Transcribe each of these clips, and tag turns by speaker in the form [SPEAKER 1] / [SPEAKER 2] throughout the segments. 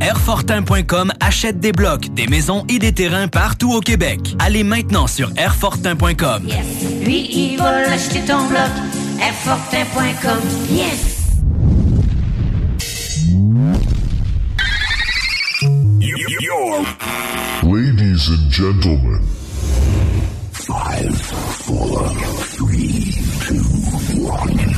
[SPEAKER 1] Airfortin.com achète des blocs, des maisons et des terrains partout au Québec. Allez maintenant sur Airfortin.com.
[SPEAKER 2] Yes. Lui, il va acheter ton bloc. Airfortin.com. Yes.
[SPEAKER 3] Ladies and gentlemen. Five, four, three, two, one.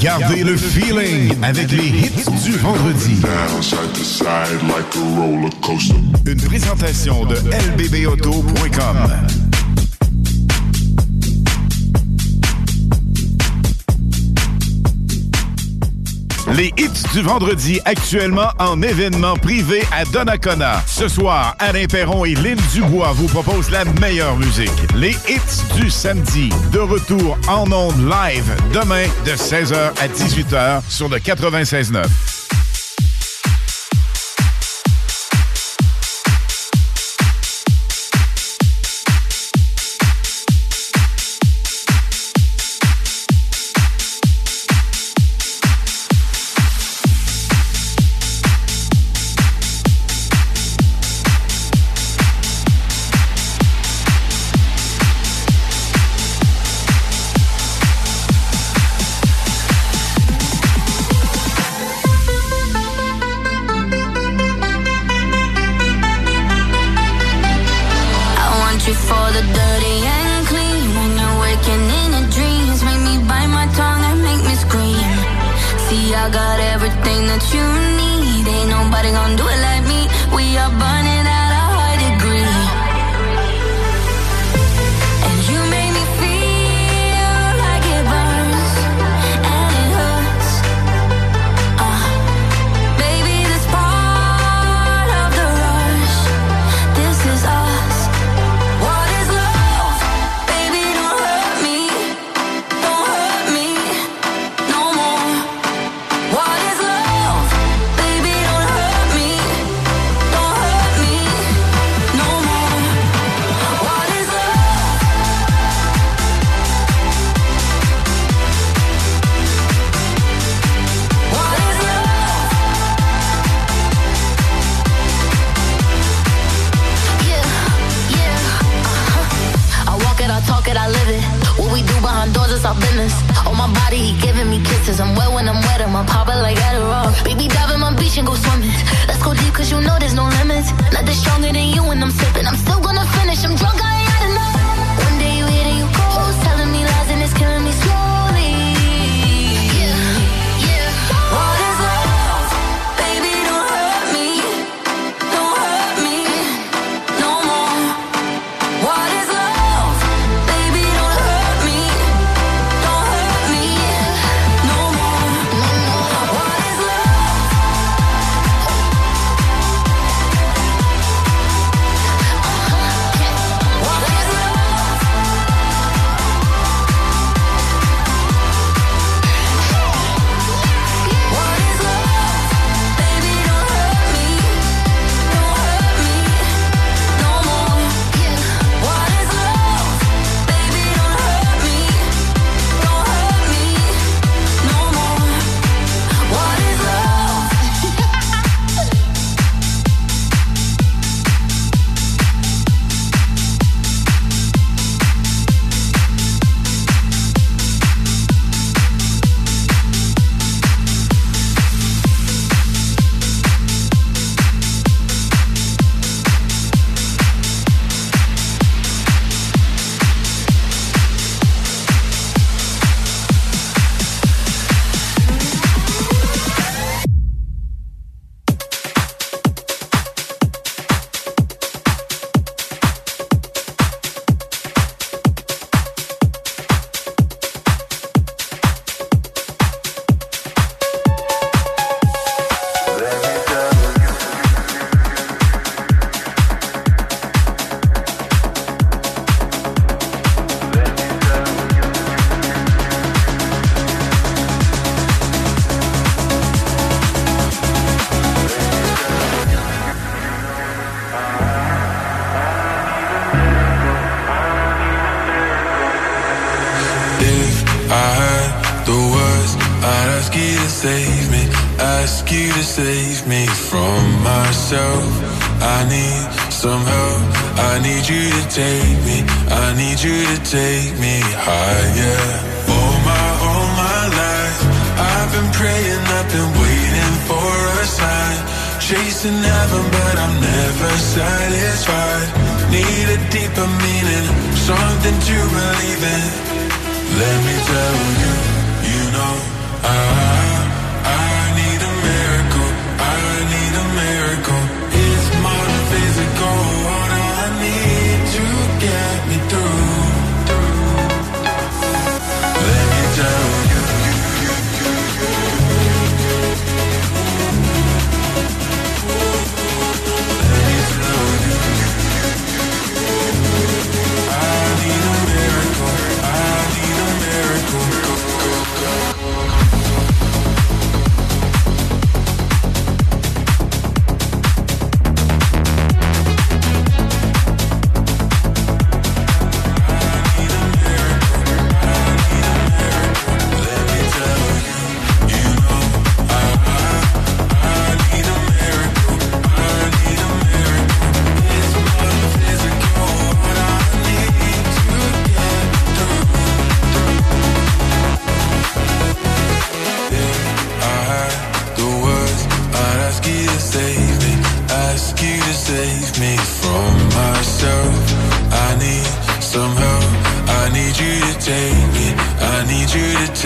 [SPEAKER 4] Gardez le feeling avec les hits du vendredi. Une présentation de lbbauto.com. Les hits du vendredi actuellement en événement privé à Donnacona. Ce soir, Alain Perron et Lynn Dubois vous proposent la meilleure musique. Les hits du samedi. De retour en ondes live demain de 16h à 18h sur le 96.9.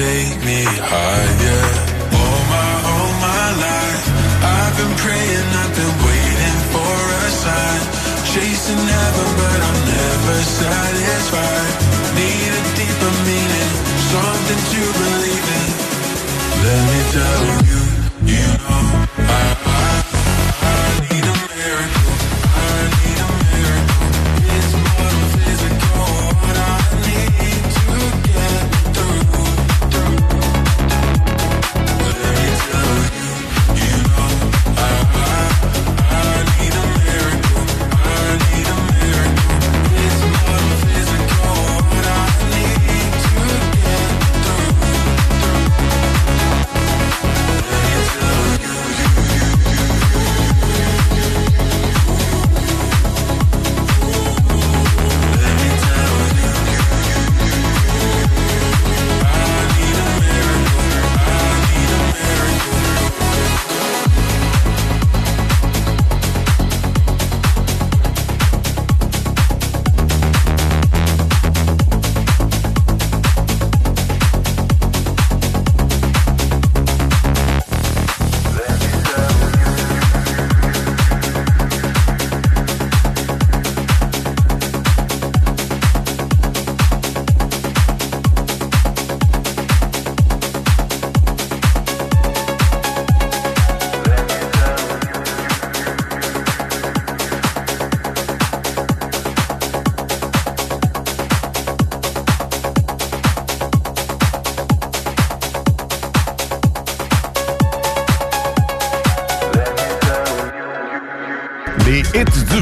[SPEAKER 5] take me higher. All my, all my life, I've been praying, I've been waiting for a sign. Chasing heaven, but I'm never satisfied. Need a deeper meaning, something to believe in. Let me tell you.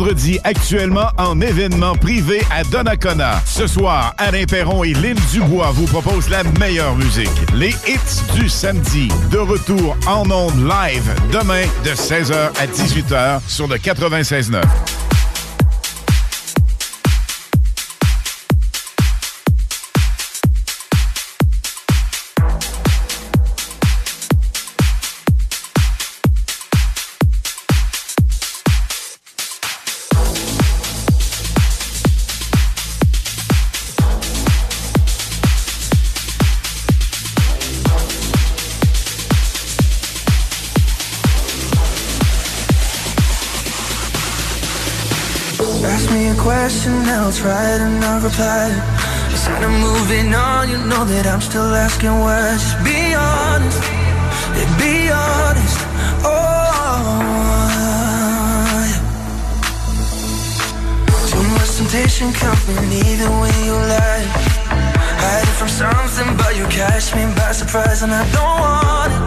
[SPEAKER 6] vendredi actuellement en événement privé à Donnacona. Ce soir, Alain Perron et Lille Dubois vous proposent la meilleure musique. Les hits du samedi. De retour en ondes live demain de 16h à 18h sur le 96.9.
[SPEAKER 7] emails, right, and I replied Instead of moving on, you know that I'm still asking why Just be honest, yeah, be honest, oh yeah. Too much temptation coming, even when you lie. Hiding from something, but you catch me by surprise And I don't want it,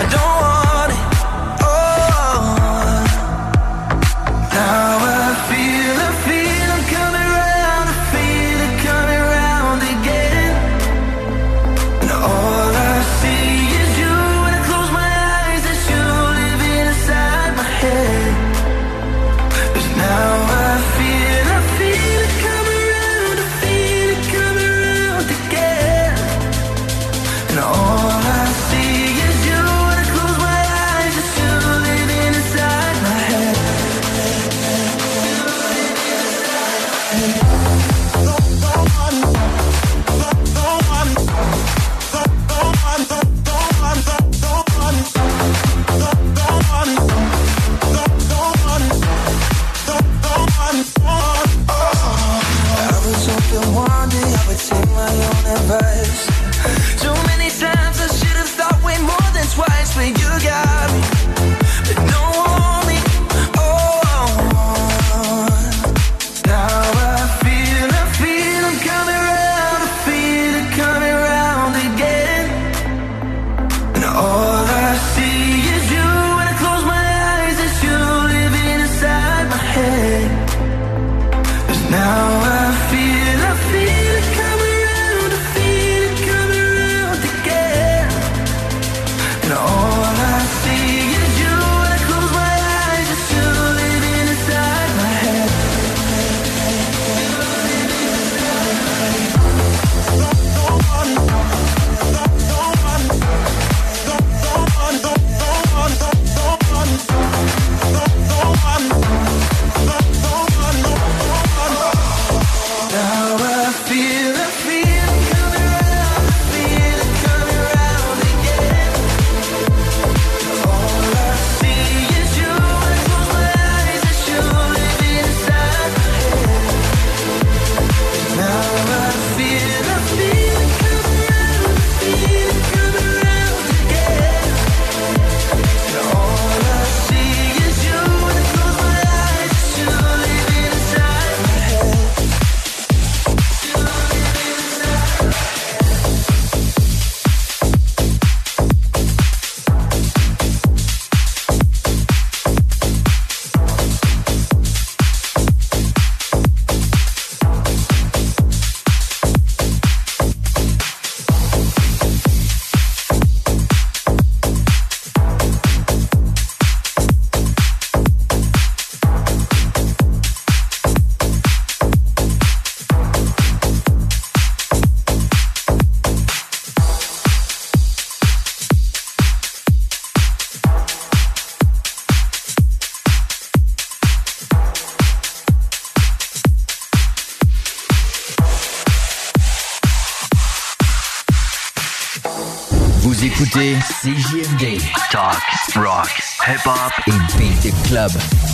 [SPEAKER 7] I don't want it
[SPEAKER 1] Beat
[SPEAKER 8] the club.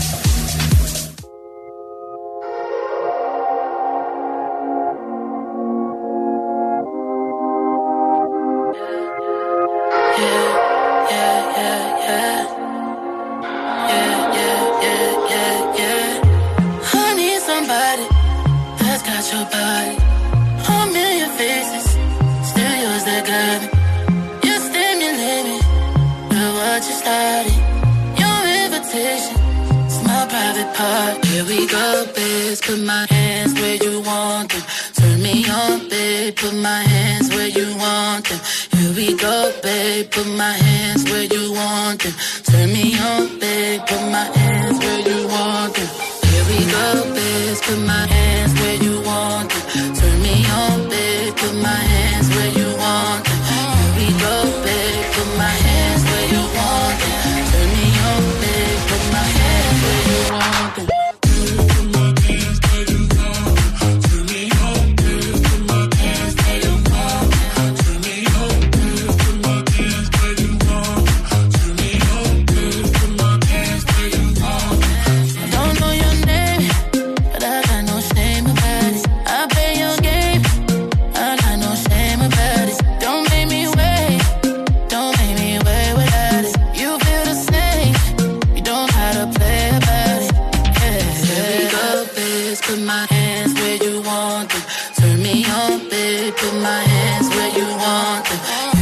[SPEAKER 8] put my hands where you want them. Turn me on, babe, put my hands where you want them.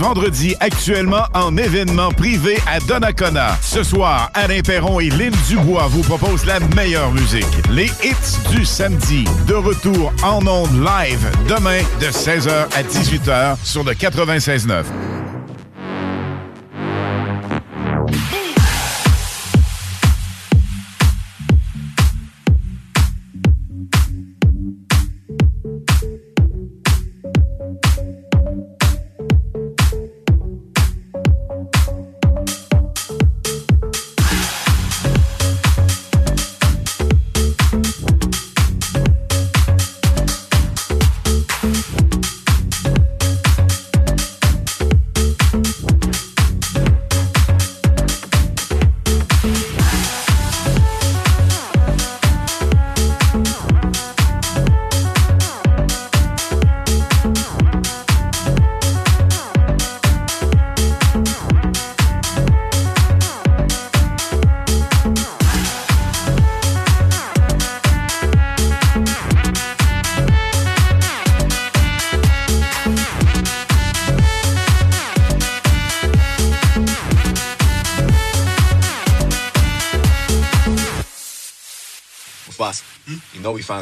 [SPEAKER 6] vendredi actuellement en événement privé à Donnacona. Ce soir, Alain Perron et Lynn Dubois vous proposent la meilleure musique. Les hits du samedi. De retour en ondes live demain de 16h à 18h sur le 96.9.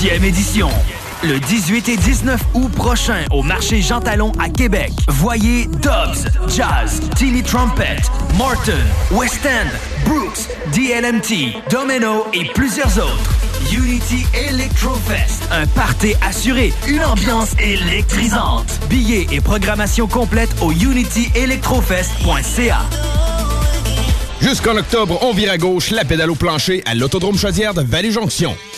[SPEAKER 1] Deuxième édition. Le 18 et 19 août prochain au marché Jean Talon à Québec. Voyez Dobbs, Jazz, Tilly Trumpet, Martin, West End, Brooks, DLMT, Domino et plusieurs autres. Unity Electro Fest, un party assuré, une ambiance électrisante. Billets et programmation complète au unityelectrofest.ca.
[SPEAKER 9] Jusqu'en octobre, on vire à gauche la pédale au plancher à l'Autodrome Chaudière de Vallée-Jonction.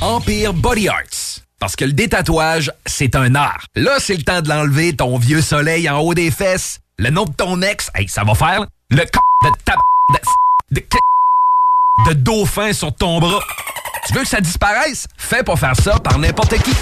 [SPEAKER 10] Empire Body Arts. Parce que le détatouage, c'est un art. Là, c'est le temps de l'enlever, ton vieux soleil en haut des fesses. Le nom de ton ex, hey, ça va faire. Le c de ta de, de, de dauphin sur ton bras. Tu veux que ça disparaisse? Fais pas faire ça par n'importe qui.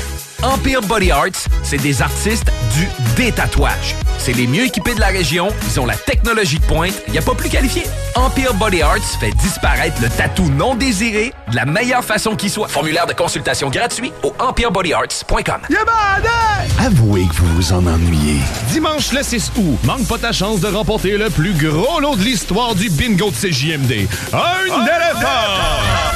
[SPEAKER 10] Empire Body Arts, c'est des artistes du détatouage. C'est les mieux équipés de la région, ils ont la technologie de pointe, il n'y a pas plus qualifié. Empire Body Arts fait disparaître le tatou non désiré de la meilleure façon qui soit. Formulaire de consultation gratuit au empirebodyarts.com.
[SPEAKER 6] Avouez que vous vous en ennuyez.
[SPEAKER 9] Dimanche le 6 août, manque pas ta chance de remporter le plus gros lot de l'histoire du bingo de CJMD. Un éléphant!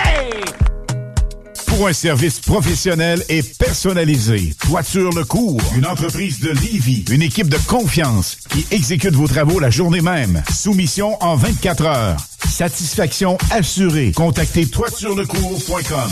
[SPEAKER 6] Pour un service professionnel et personnalisé, Toiture Le Cours, une entreprise de Livy, une équipe de confiance qui exécute vos travaux la journée même. Soumission en 24 heures. Satisfaction assurée. Contactez toiturelecours.com.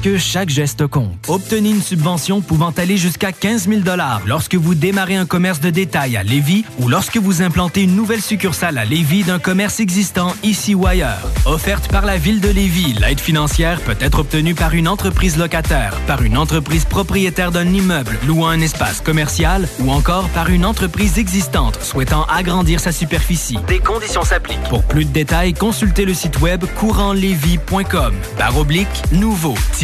[SPEAKER 1] que chaque geste compte. Obtenez une subvention pouvant aller jusqu'à 15 000 lorsque vous démarrez un commerce de détail à Lévis ou lorsque vous implantez une nouvelle succursale à Lévis d'un commerce existant ici ou ailleurs. Offerte par la Ville de Lévis, l'aide financière peut être obtenue par une entreprise locataire, par une entreprise propriétaire d'un immeuble louant un espace commercial ou encore par une entreprise existante souhaitant agrandir sa superficie. Des conditions s'appliquent. Pour plus de détails, consultez le site web courantlévis.com. Barre oblique,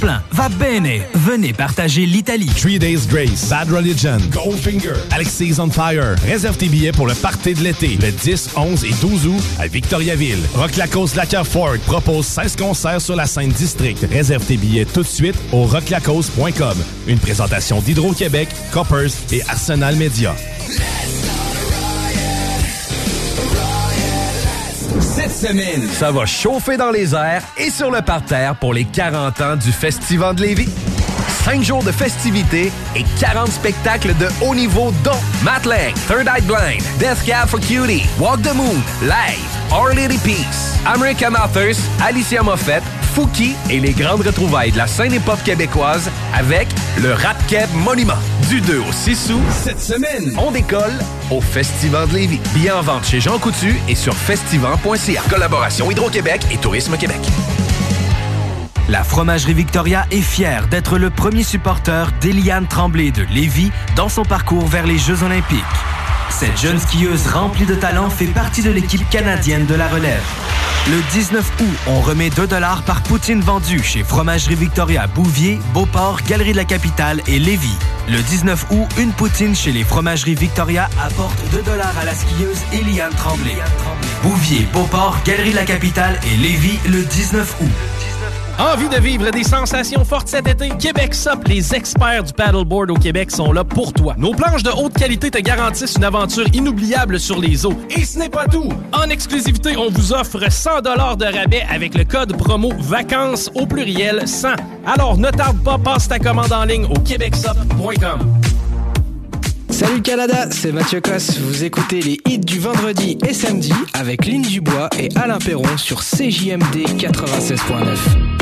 [SPEAKER 1] Va bene. Venez partager l'Italie.
[SPEAKER 11] Three Days Grace, Bad Religion, Goldfinger, Alexis on Fire. Réserve tes billets pour le party de l'été, le 10, 11 et 12 août à Victoriaville. Rock Lacoste Lacker Ford propose 16 concerts sur la scène district. Réserve tes billets tout de suite au rocklacoste.com. Une présentation d'Hydro-Québec, Coppers et Arsenal Media.
[SPEAKER 10] Cette semaine, ça va chauffer dans les airs et sur le parterre pour les 40 ans du Festival de Lévis. 5 jours de festivités et 40 spectacles de haut niveau dont Matt Third Eye Blind, Death Cab for Cutie, Walk the Moon, Live, Our Lady Peace, American Authors, Alicia Moffett, Fouki et les grandes retrouvailles de la scène hip-hop québécoise avec le Rap Monument. Du 2 au 6 août, cette semaine, on décolle au Festival de Lévis. Billets en vente chez Jean Coutu et sur festival.ca. Collaboration Hydro-Québec et Tourisme Québec.
[SPEAKER 1] La Fromagerie Victoria est fière d'être le premier supporter d'Eliane Tremblay de Lévis dans son parcours vers les Jeux olympiques. Cette jeune skieuse remplie de talent fait partie de l'équipe canadienne de la relève. Le 19 août, on remet 2 dollars par poutine vendue chez Fromagerie Victoria Bouvier, Beauport, Galerie de la Capitale et Lévis. Le 19 août, une poutine chez les Fromageries Victoria apporte 2 dollars à la skieuse Eliane Tremblay. Bouvier, Beauport, Galerie de la Capitale et Lévis le 19 août.
[SPEAKER 12] Envie de vivre des sensations fortes cet été? Québec Sup, les experts du paddleboard au Québec sont là pour toi. Nos planches de haute qualité te garantissent une aventure inoubliable sur les eaux. Et ce n'est pas tout! En exclusivité, on vous offre 100 de rabais avec le code promo VACANCES au pluriel 100. Alors ne tarde pas, passe ta commande en ligne au québecsup.com.
[SPEAKER 13] Salut Canada, c'est Mathieu Cosse. Vous écoutez les hits du vendredi et samedi avec Lynn Dubois et Alain Perron sur CJMD 96.9.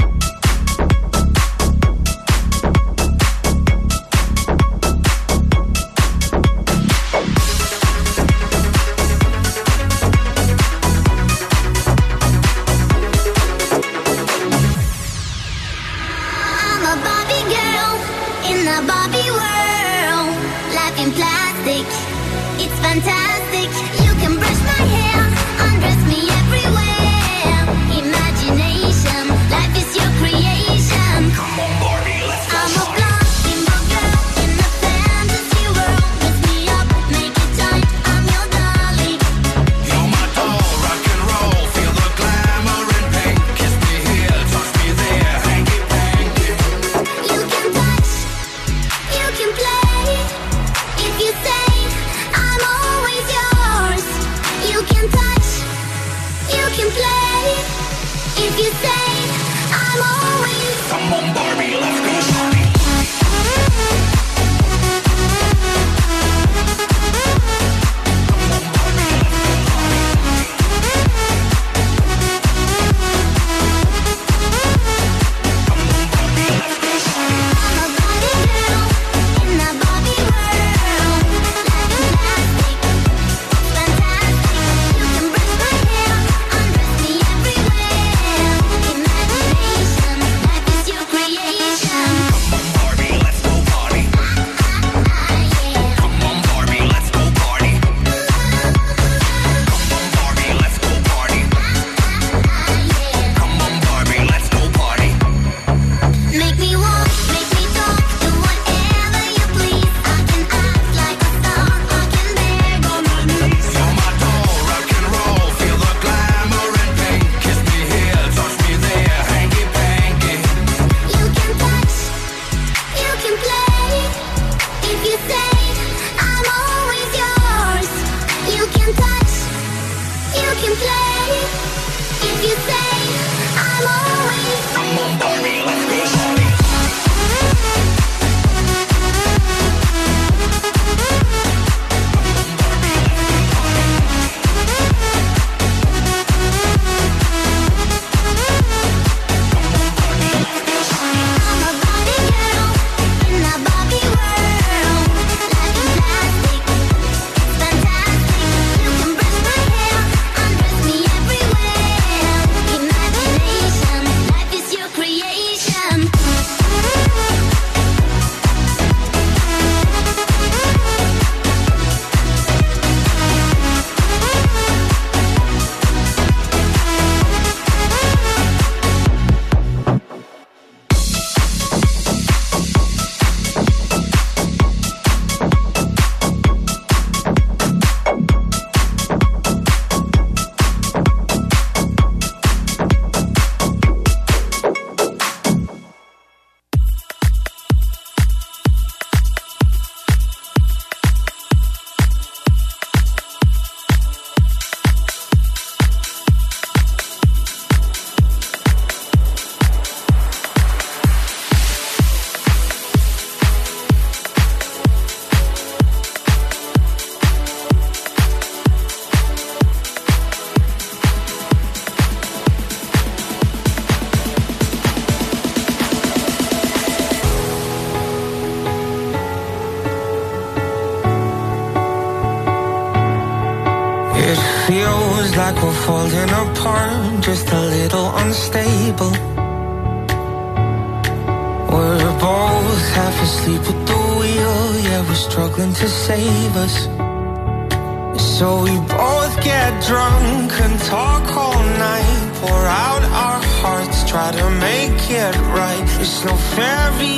[SPEAKER 7] no fairy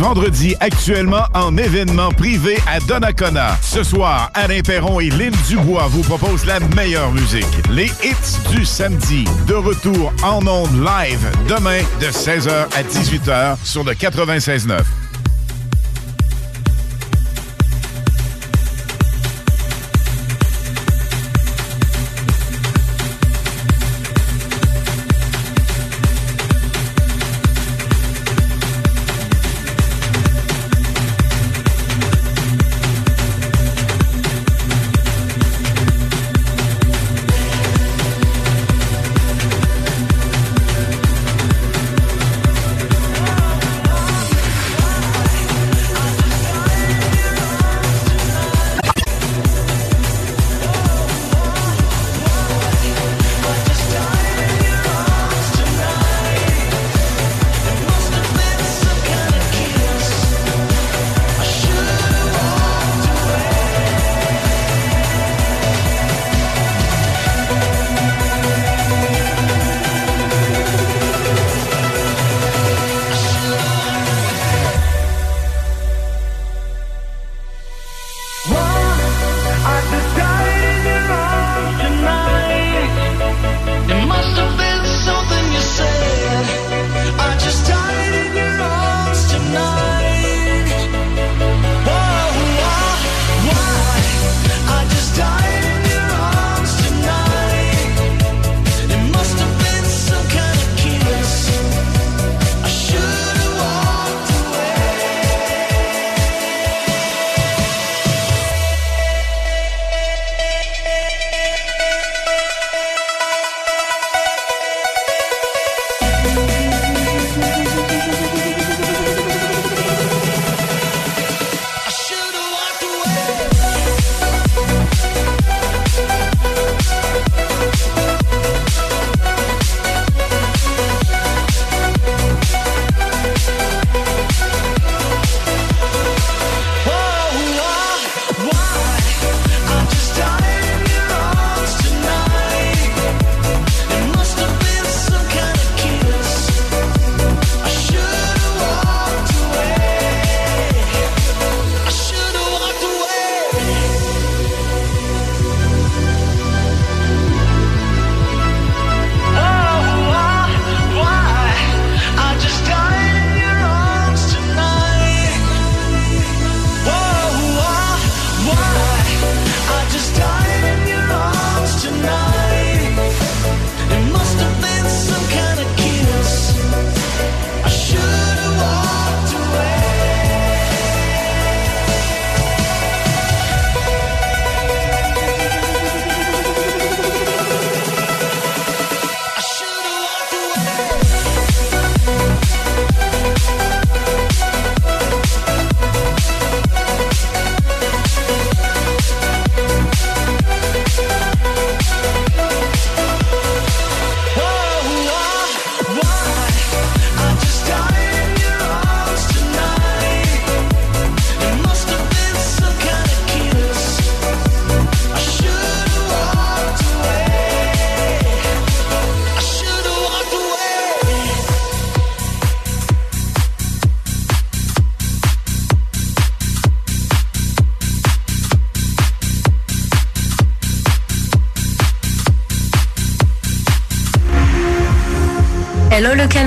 [SPEAKER 6] vendredi actuellement en événement privé à Donnacona. Ce soir, Alain Perron et Lynn Dubois vous proposent la meilleure musique. Les hits du samedi. De retour en ondes live demain de 16h à 18h sur le 96.9.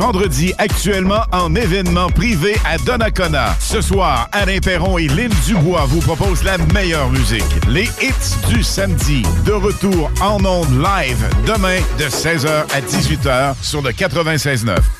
[SPEAKER 6] vendredi actuellement en événement privé à Donnacona. Ce soir, Alain Perron et Lynn Dubois vous proposent la meilleure musique. Les hits du samedi. De retour en ondes live demain de 16h à 18h sur le 96.9.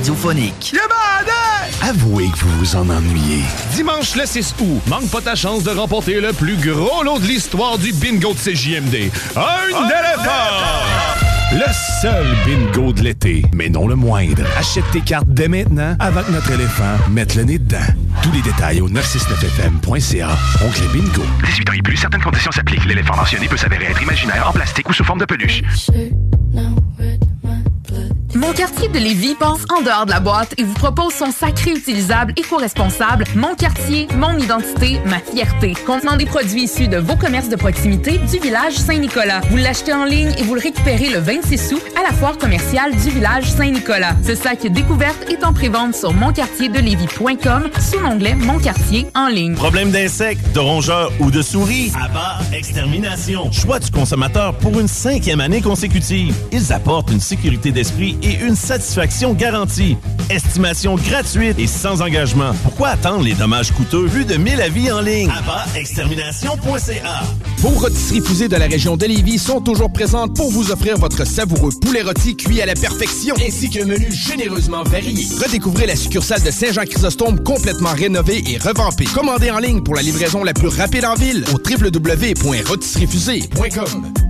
[SPEAKER 1] Radiophonique.
[SPEAKER 6] Avouez que vous vous en ennuyez.
[SPEAKER 14] Dimanche le 6 août, manque pas ta chance de remporter le plus gros lot de l'histoire du bingo de CJMD. Un éléphant! Le seul bingo de l'été, mais non le moindre. Achète tes cartes dès maintenant avant que notre éléphant mette le nez dedans. Tous les détails au 969fm.ca. Oncle Bingo.
[SPEAKER 15] 18 ans et plus, certaines conditions s'appliquent. L'éléphant mentionné peut s'avérer être imaginaire, en plastique ou sous forme de peluche.
[SPEAKER 16] Mon quartier de Lévis pense en dehors de la boîte et vous propose son sacré utilisable éco-responsable Mon quartier, mon identité, ma fierté. Contenant des produits issus de vos commerces de proximité du village Saint-Nicolas. Vous l'achetez en ligne et vous le récupérez le 26 août à la foire commerciale du village Saint-Nicolas. Ce sac découverte est en prévente sur monquartierdelévis.com sous l'onglet Mon quartier en ligne.
[SPEAKER 17] Problème d'insectes, de rongeurs ou de souris? Abat Extermination. Choix du consommateur pour une cinquième année consécutive. Ils apportent une sécurité d'esprit et une satisfaction garantie. Estimation gratuite et sans engagement. Pourquoi attendre les dommages coûteux vu de 1000 avis en ligne? extermination.ca
[SPEAKER 9] Vos rôtisseries fusées de la région de Lévis sont toujours présentes pour vous offrir votre savoureux poulet rôti cuit à la perfection ainsi qu'un menu généreusement varié. Redécouvrez la succursale de Saint-Jean-Chrysostome complètement rénovée et revampée. Commandez en ligne pour la livraison la plus rapide en ville au www.rôtisseriefusée.com.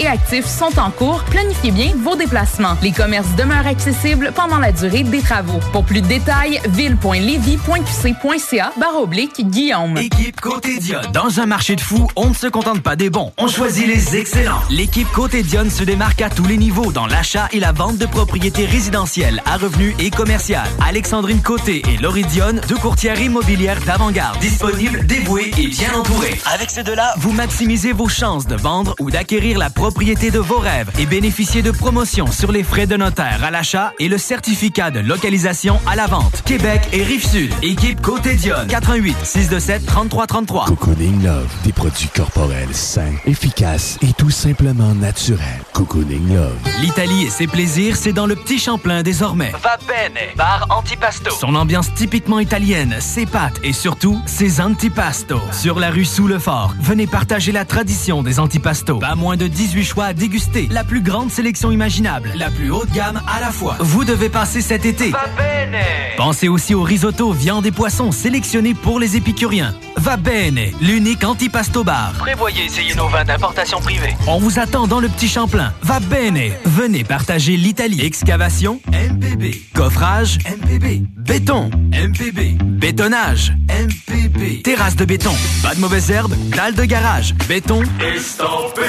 [SPEAKER 16] et actif sont en cours. Planifiez bien vos déplacements. Les commerces demeurent accessibles pendant la durée des travaux. Pour plus de détails, ville.levy.qc.ca barre oblique Guillaume.
[SPEAKER 1] Équipe Côté Dionne. Dans un marché de fous, on ne se contente pas des bons. On choisit les excellents. L'équipe Côté Dionne se démarque à tous les niveaux dans l'achat et la vente de propriétés résidentielles à revenus et commerciales. Alexandrine Côté et Laurie Dionne, deux courtières immobilières d'avant-garde. Disponibles, dévouées et bien entourées. Avec ces deux-là, vous maximisez vos chances de vendre ou d'acquérir la propriété de vos rêves et bénéficiez de promotions sur les frais de notaire à l'achat et le certificat de localisation à la vente. Québec et Rive-Sud. Équipe Côté Dionne. 88 627 3333.
[SPEAKER 11] Cocooning Love, des produits corporels sains, efficaces et tout simplement naturels. Cocooning Love.
[SPEAKER 1] L'Italie et ses plaisirs, c'est dans le petit Champlain désormais. Va bene, bar antipasto. Son ambiance typiquement italienne, ses pâtes et surtout ses antipasto. Sur la rue sous le fort, venez partager la tradition des antipasto. Pas moins de 18 choix à déguster, la plus grande sélection imaginable, la plus haute gamme à la fois. Vous devez passer cet été. Va bene. Pensez aussi au risotto, viande et poissons sélectionnés pour les épicuriens. Va bene, l'unique antipasto bar.
[SPEAKER 18] Prévoyez essayer nos vins d'importation privée.
[SPEAKER 1] On vous attend dans le petit Champlain. Va bene. Venez partager l'Italie. Excavation, MPB. Coffrage, MPB. Béton, MPB. Bétonnage, MPB. Terrasse de béton. Pas de mauvaises herbes, dalle de garage. Béton. Estampé.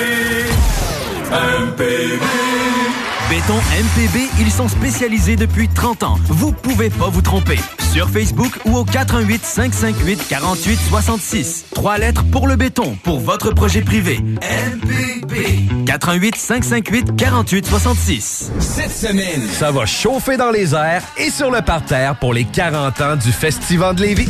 [SPEAKER 1] MPB. Béton MPB, ils sont spécialisés depuis 30 ans. Vous pouvez pas vous tromper. Sur Facebook ou au 418 558 48 66. Trois lettres pour le béton, pour votre projet privé. MPB. 418 558 48 66.
[SPEAKER 10] Cette semaine, ça va chauffer dans les airs et sur le parterre pour les 40 ans du Festival de Lévis.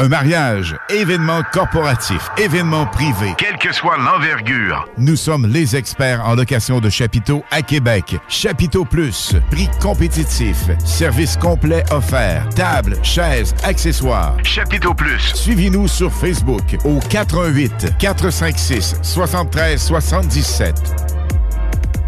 [SPEAKER 6] Un mariage, événement corporatif, événement privé.
[SPEAKER 15] Quelle que soit l'envergure.
[SPEAKER 6] Nous sommes les experts en location de chapiteaux à Québec. Chapiteau Plus, prix compétitif, service complet offert, table, chaises, accessoires.
[SPEAKER 15] Chapiteau Plus.
[SPEAKER 6] Suivez-nous sur Facebook au 418 456 73 77.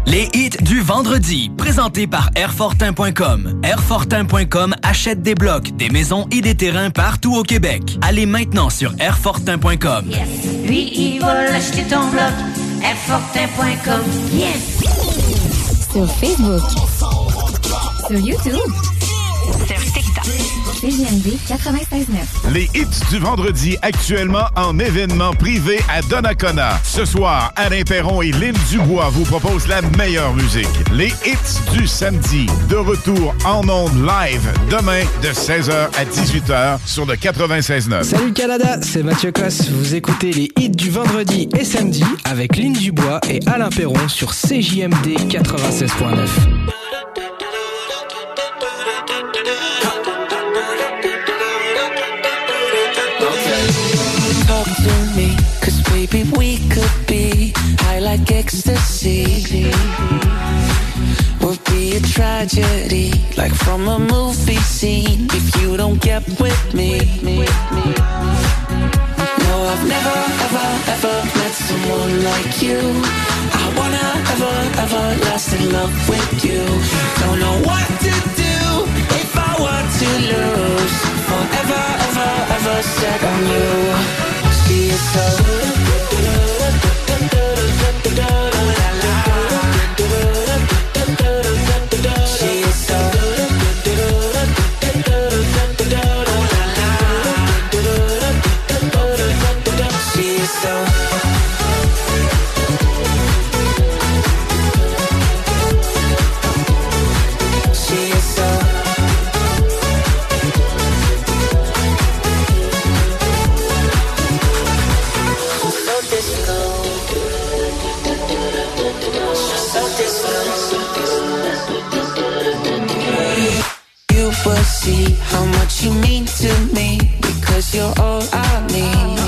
[SPEAKER 1] Les hits du vendredi, présentés par Airfortin.com. Airfortin.com achète des blocs, des maisons et des terrains partout au Québec. Allez maintenant sur Airfortin.com.
[SPEAKER 19] Lui, il va acheter ton bloc. Airfortin.com. Yes!
[SPEAKER 20] Sur Facebook. Sur YouTube. Sur TikTok. CGMD 96.9.
[SPEAKER 6] Les hits du vendredi actuellement en événement privé à Donnacona. Ce soir, Alain Perron et Lynn Dubois vous proposent la meilleure musique. Les hits du samedi. De retour en ondes live demain de 16h à 18h sur le 96.9.
[SPEAKER 21] Salut Canada, c'est Mathieu Cosse. Vous écoutez les hits du vendredi et samedi avec Lynn Dubois et Alain Perron sur CJMD 96.9.
[SPEAKER 22] Maybe we could be high like ecstasy. Would be a tragedy, like from a movie scene. If you don't get with me, no, I've never, ever, ever met someone like you. I wanna ever, ever last in love with you. Don't know what to do if I were to lose. Forever, ever, ever set on you. See you so down. you mean to me because you're all I need.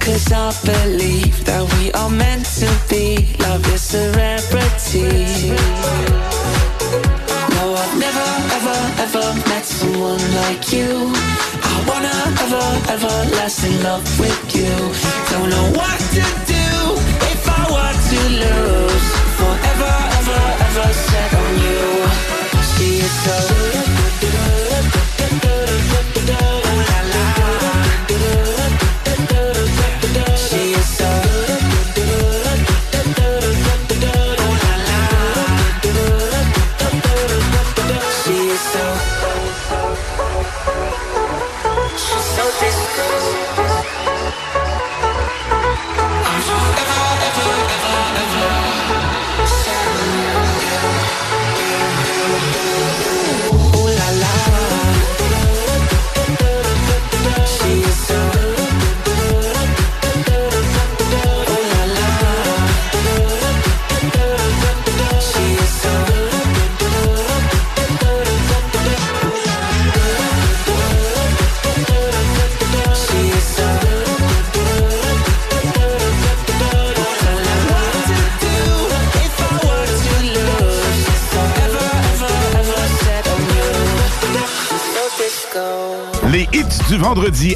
[SPEAKER 22] Cause I believe that we are meant to be. Love is celebrity. No, I've never, ever, ever met someone like you. I wanna ever, ever last in love with you. Don't know what to do if I want to lose. Forever, ever, ever set on you. See you so.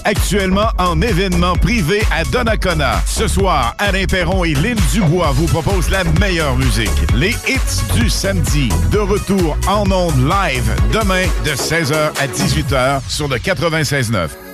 [SPEAKER 20] actuellement en événement privé à Donnacona. Ce soir, Alain Perron et Lynn Dubois vous proposent la meilleure musique. Les hits du samedi. De retour en ondes live demain de 16h à 18h sur le 96.9.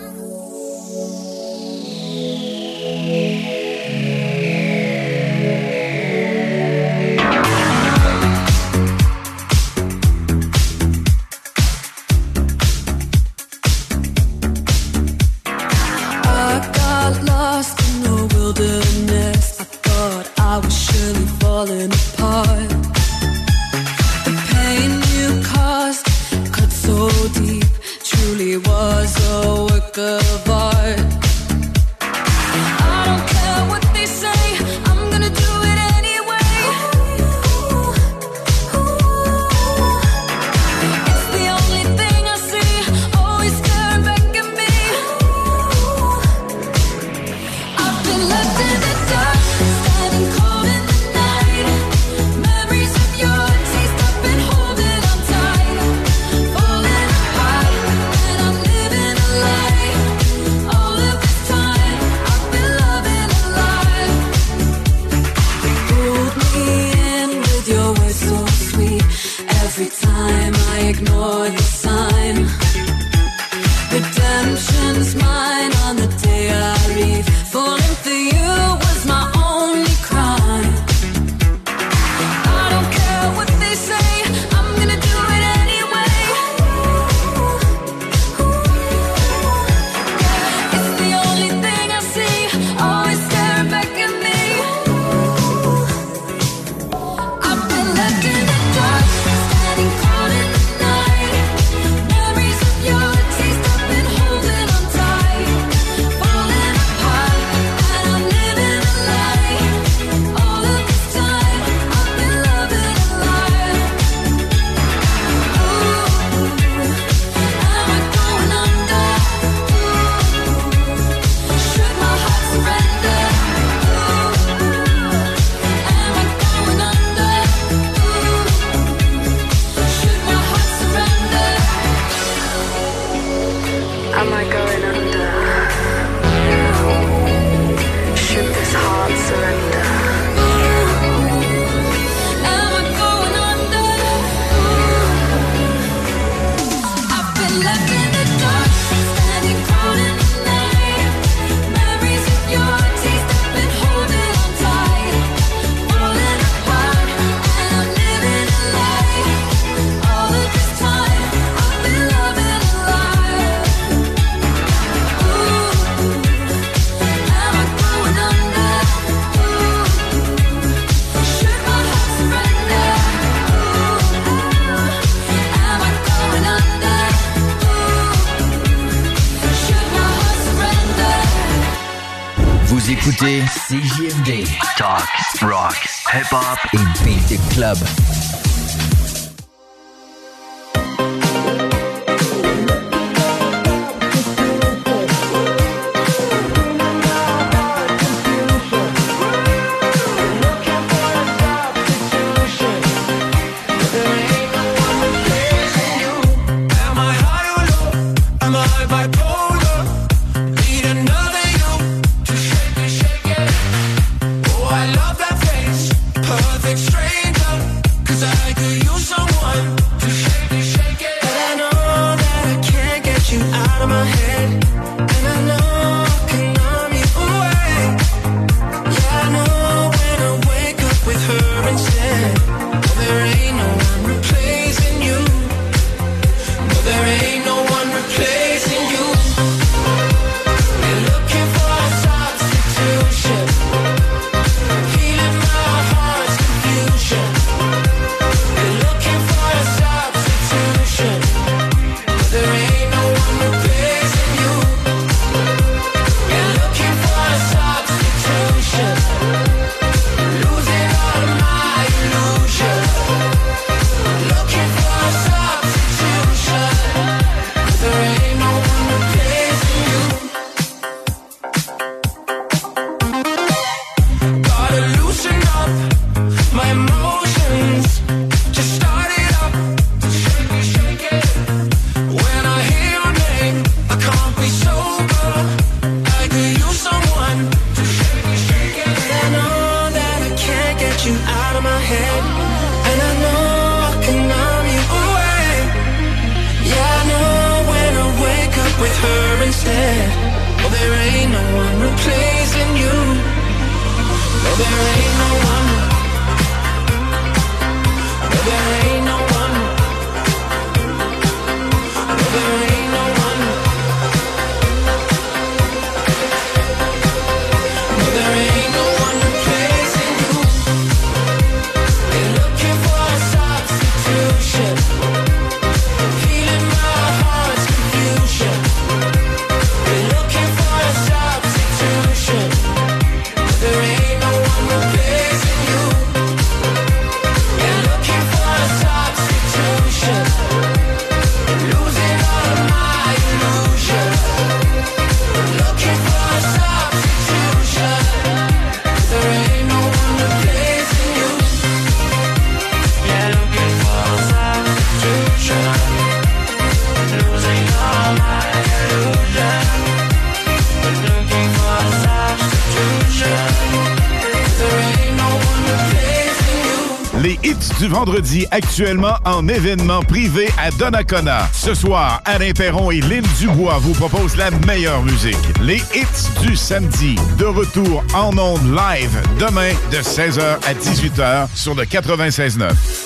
[SPEAKER 6] actuellement en événement privé à Donnacona. Ce soir, Alain Perron et Lynn Dubois vous proposent la meilleure musique. Les hits du samedi. De retour en ondes live demain de 16h à 18h sur le 96.9.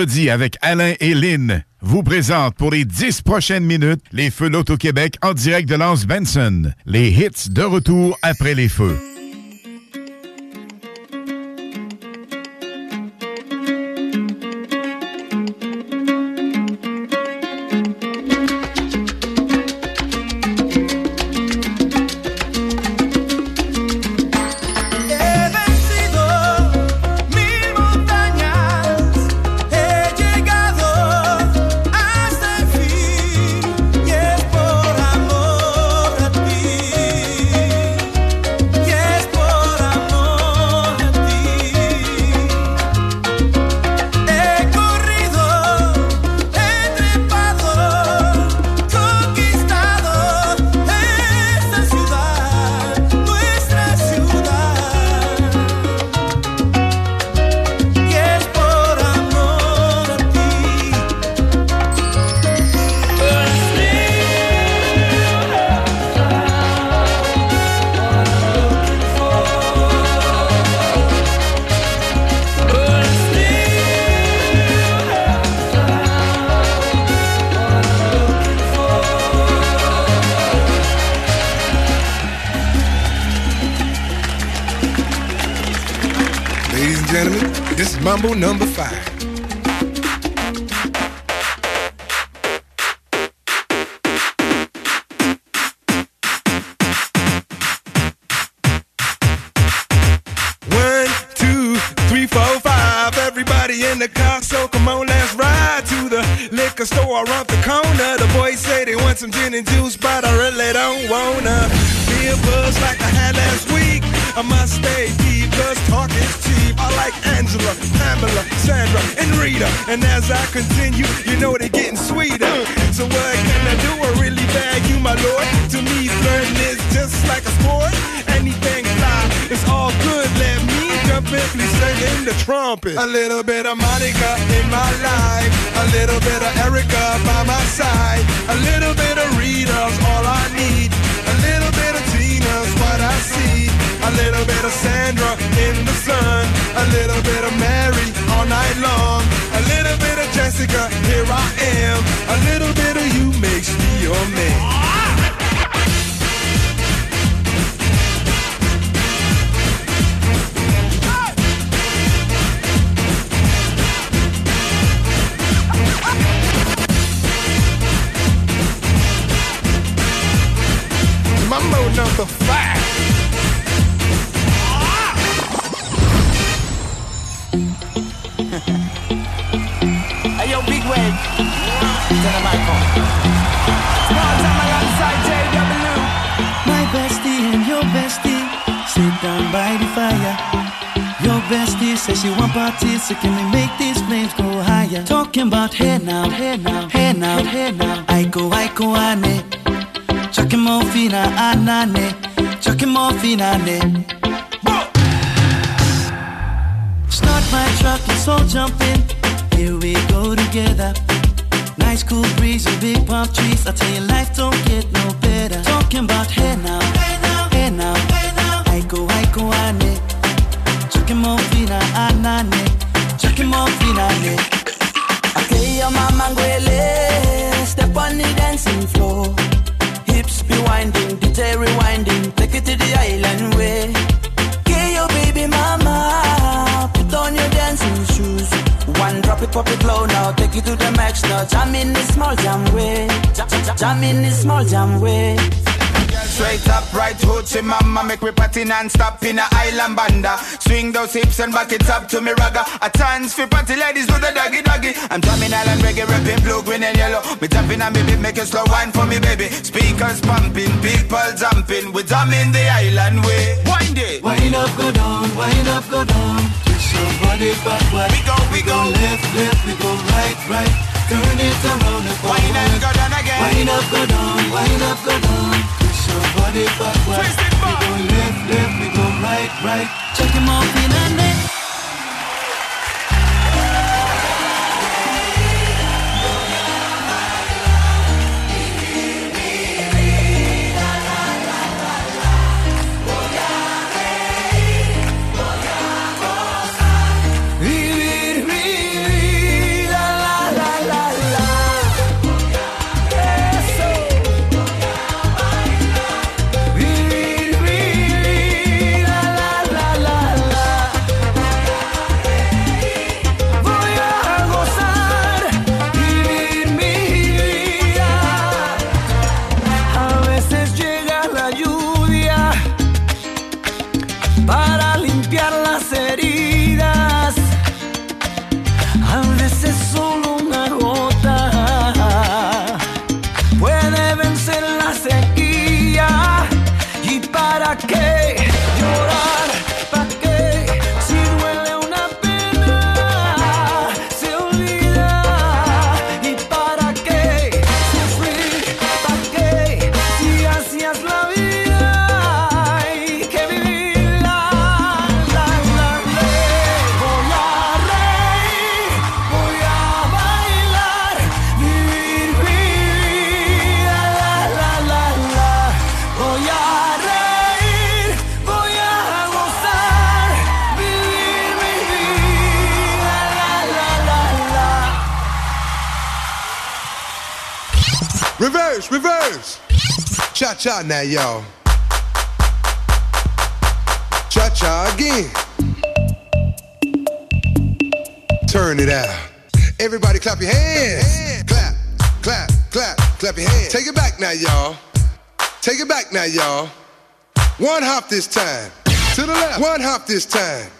[SPEAKER 23] avec Alain et Lynn vous présente pour les 10 prochaines minutes les feux Loto-Québec en direct de Lance Benson. Les hits de retour après les feux.
[SPEAKER 24] send back it up to me ragga. A tons for party ladies do the doggy doggy. I'm drumming island reggae, rapping blue, green and yellow. Me tapping and me be making slow wine for me baby. Speakers pumping, people jumping, we drumming the
[SPEAKER 25] Cha now, y'all. Cha cha again. Turn it out. Everybody clap your hands. Clap, clap, clap, clap your hands. Take it back now, y'all. Take it back now, y'all. One hop this time. To the left. One hop this time.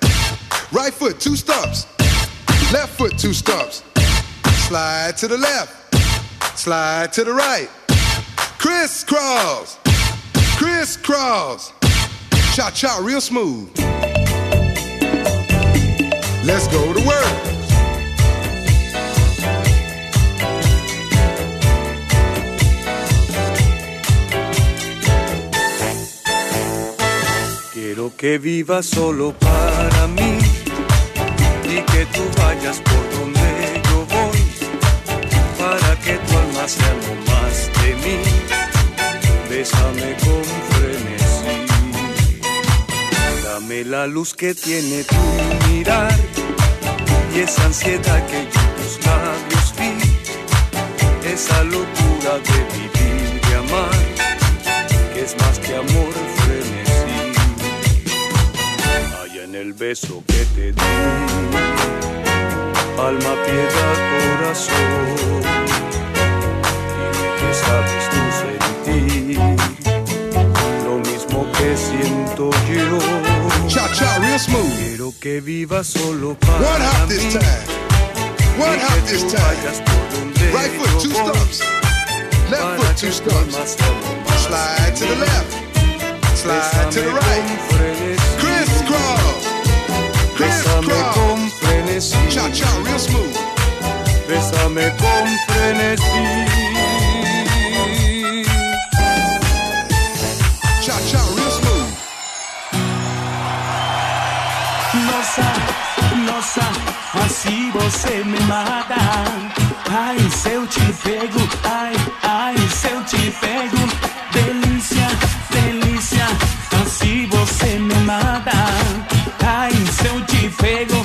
[SPEAKER 25] Right foot, two stumps. Left foot, two stumps. Slide to the left. Slide to the right. Crisscross. Crisscross. Cha cha, real smooth. Let's go to work.
[SPEAKER 26] Quiero que vivas solo para mí y que tú vayas por donde yo voy para que tu alma sea la luz que tiene tu mirar y esa ansiedad que yo en tus labios vi, esa locura de vivir, de amar, que es más que amor, frenesí allá en el beso que te di. Alma, piedad, corazón, dime que sabes tú sentir que siento yo.
[SPEAKER 25] Cha cha, real smooth.
[SPEAKER 26] Quiero que vivas solo para
[SPEAKER 25] One hop this time. One hop this time.
[SPEAKER 26] vayas por donde
[SPEAKER 25] Right foot, two stumps. Left foot, two stumps.
[SPEAKER 26] sea lo más
[SPEAKER 25] Slide to the left. Slide to the right. Crisscross. Crisscross. Cha cha, real smooth.
[SPEAKER 26] Bésame con frenesí.
[SPEAKER 27] Nossa, assim você me mata. Ai, se eu te pego, ai, ai, se eu te pego. Delícia, delícia, assim você me mata. Ai, se eu te pego,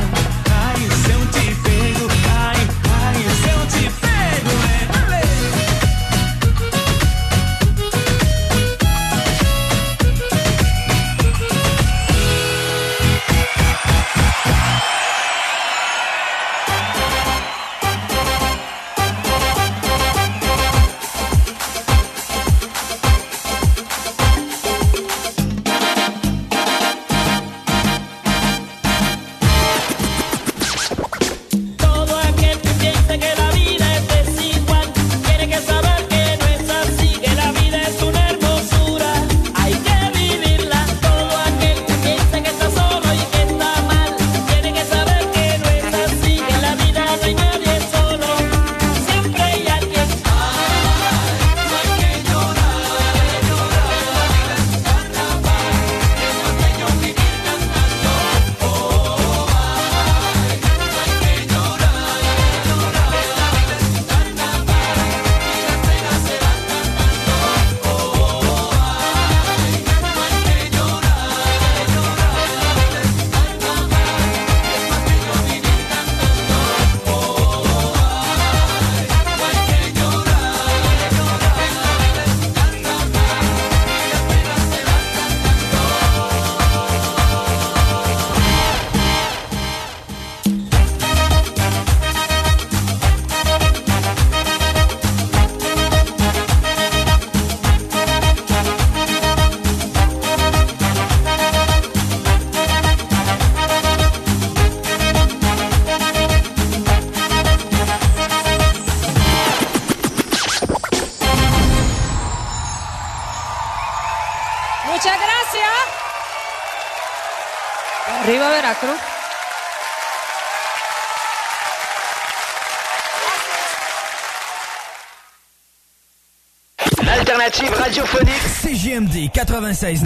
[SPEAKER 9] 96.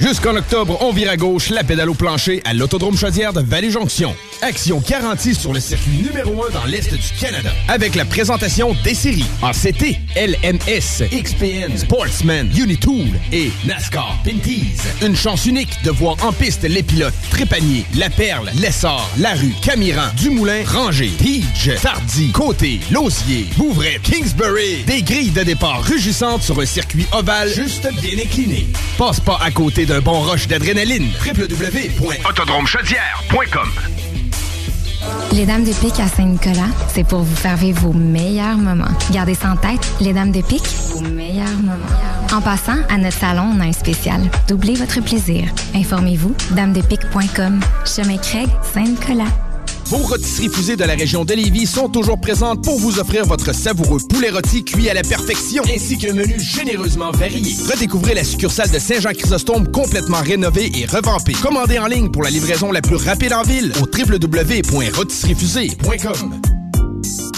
[SPEAKER 9] Jusqu'en octobre, on vire à gauche la pédale au plancher à l'Autodrome Chaudière de Vallée-Jonction. Action garantie sur le circuit numéro 1 dans l'Est du Canada. Avec la présentation des séries ACT, LMS, XPN, Sportsman, Unitool et NASCAR Pinties. Une chance unique de voir en piste les pilotes Trépanier, La Perle, Lessard, Larue, Camiran, Dumoulin, Ranger, Tige, Tardy, Côté, Lausier, Bouvray, Kingsbury. Des grilles de départ rugissantes sur un circuit ovale juste bien incliné. Passe pas à côté d'un bon rush d'adrénaline. www.autodromechaudière.com
[SPEAKER 28] Les Dames de Pique à Saint-Nicolas, c'est pour vous faire vivre vos meilleurs moments. Gardez ça en tête, les Dames de Pique. En passant, à notre salon, on a un spécial. Doublez votre plaisir. Informez-vous, damedepique.com. Chemin Craig, Saint-Nicolas.
[SPEAKER 9] Vos rôtisseries fusées de la région de Lévis sont toujours présentes pour vous offrir votre savoureux poulet rôti cuit à la perfection, ainsi qu'un menu généreusement varié. Redécouvrez la succursale de Saint-Jean-Chrysostome complètement rénovée et revampée. Commandez en ligne pour la livraison la plus rapide en ville au www.rôtisseriefusée.com.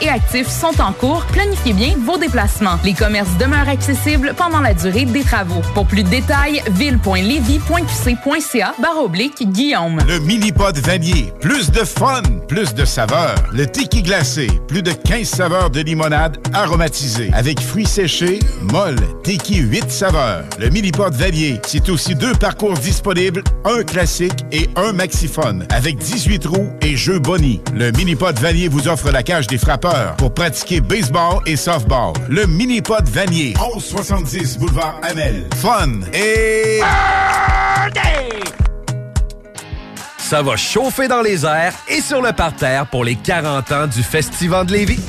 [SPEAKER 16] et actif sont en cours. Planifiez bien vos déplacements. Les commerces demeurent accessibles pendant la durée des travaux. Pour plus de détails, ville.levy.qc.ca barre oblique Guillaume.
[SPEAKER 6] Le mini-pod vanier. Plus de fun, plus de saveurs. Le tiki glacé. Plus de 15 saveurs de limonade aromatisée. Avec fruits séchés, molle, tiki 8 saveurs. Le mini-pod vanier. C'est aussi deux parcours disponibles, un classique et un maxiphone. Avec 18 roues et jeux boni. Le mini-pod vanier vous offre la cage frappeurs pour pratiquer baseball et softball. Le mini-pod vanier. 1170 boulevard Amel. Fun et...
[SPEAKER 10] Ça va chauffer dans les airs et sur le parterre pour les 40 ans du Festival de Lévis.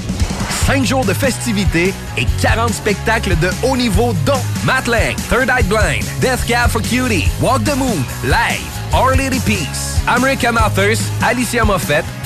[SPEAKER 10] 5 jours de festivités et 40 spectacles de haut niveau dont Matt Third Eye Blind, Death Cab for Cutie, Walk the Moon, Live, Our Lady Peace, American Authors, Alicia Moffett,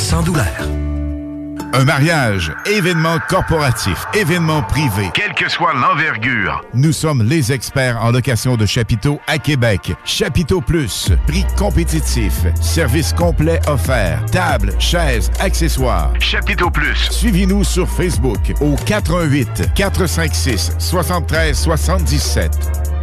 [SPEAKER 10] sans douleur.
[SPEAKER 6] Un mariage, événement corporatif, événement privé.
[SPEAKER 29] Quelle que soit l'envergure.
[SPEAKER 6] Nous sommes les experts en location de chapiteaux à Québec. Chapiteau Plus, prix compétitif, service complet offert, table, chaises, accessoires.
[SPEAKER 29] Chapiteau Plus.
[SPEAKER 6] Suivez-nous sur Facebook au 418 456 73 77.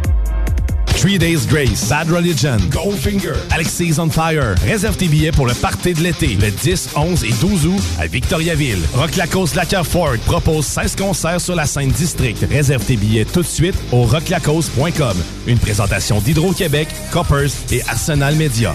[SPEAKER 11] Three Days Grace, Bad Religion, Goldfinger, Alexis on Fire. Réserve tes billets pour le party de l'été, le 10, 11 et 12 août à Victoriaville. Rock Lacoste Lacker Ford propose 16 concerts sur la scène district. Réserve tes billets tout de suite au rocklacoste.com. Une présentation d'Hydro-Québec, Coppers et Arsenal Media.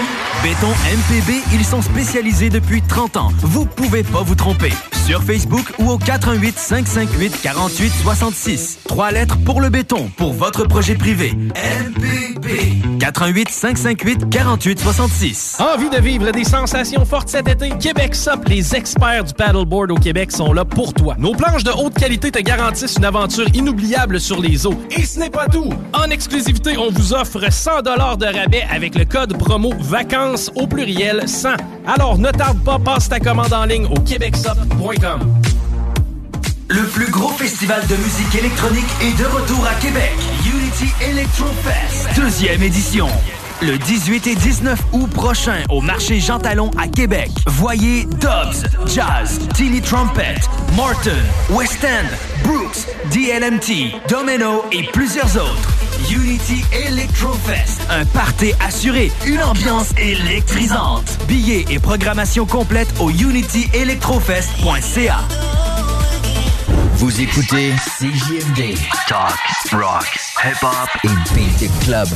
[SPEAKER 1] Béton MPB, ils sont spécialisés depuis 30 ans. Vous pouvez pas vous tromper. Sur Facebook ou au 418 558 48 66. Trois lettres pour le béton, pour votre projet privé. MPB. 418 558 48 66.
[SPEAKER 12] Envie de vivre des sensations fortes cet été? Québec Sup, les experts du paddleboard au Québec sont là pour toi. Nos planches de haute qualité te garantissent une aventure inoubliable sur les eaux. Et ce n'est pas tout! En exclusivité, on vous offre 100 de rabais avec le code promo vacances au pluriel 100. Alors ne tarde pas, passe ta commande en ligne au québecsup.com.
[SPEAKER 1] Le plus gros festival de musique électronique est de retour à Québec. Unity Electro Fest, deuxième édition. Le 18 et 19 août prochain au marché Jean Talon à Québec. Voyez Dobbs, Jazz, Tilly Trumpet, Morton, West End, Brooks, DLMT, Domino et plusieurs autres. Unity Electrofest, un party assuré, une ambiance électrisante. Billets et programmation complète au unityelectrofest.ca.
[SPEAKER 30] Vous écoutez CJMD. Talk, rock, hip-hop et beat the club.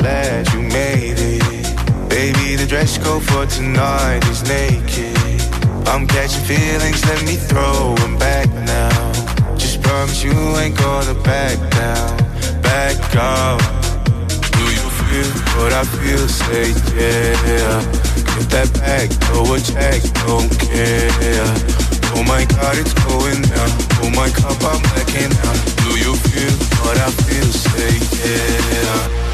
[SPEAKER 27] Glad you made it. Baby, the dress code for tonight is naked. I'm catching feelings, let me throw 'em back now. Promise you ain't gonna back down, back up. Do you feel what I feel? Say yeah. Get that back, a check, don't care. Oh my God, it's going down. Oh my cup, I'm blacking out. Do you feel what I feel? Say yeah.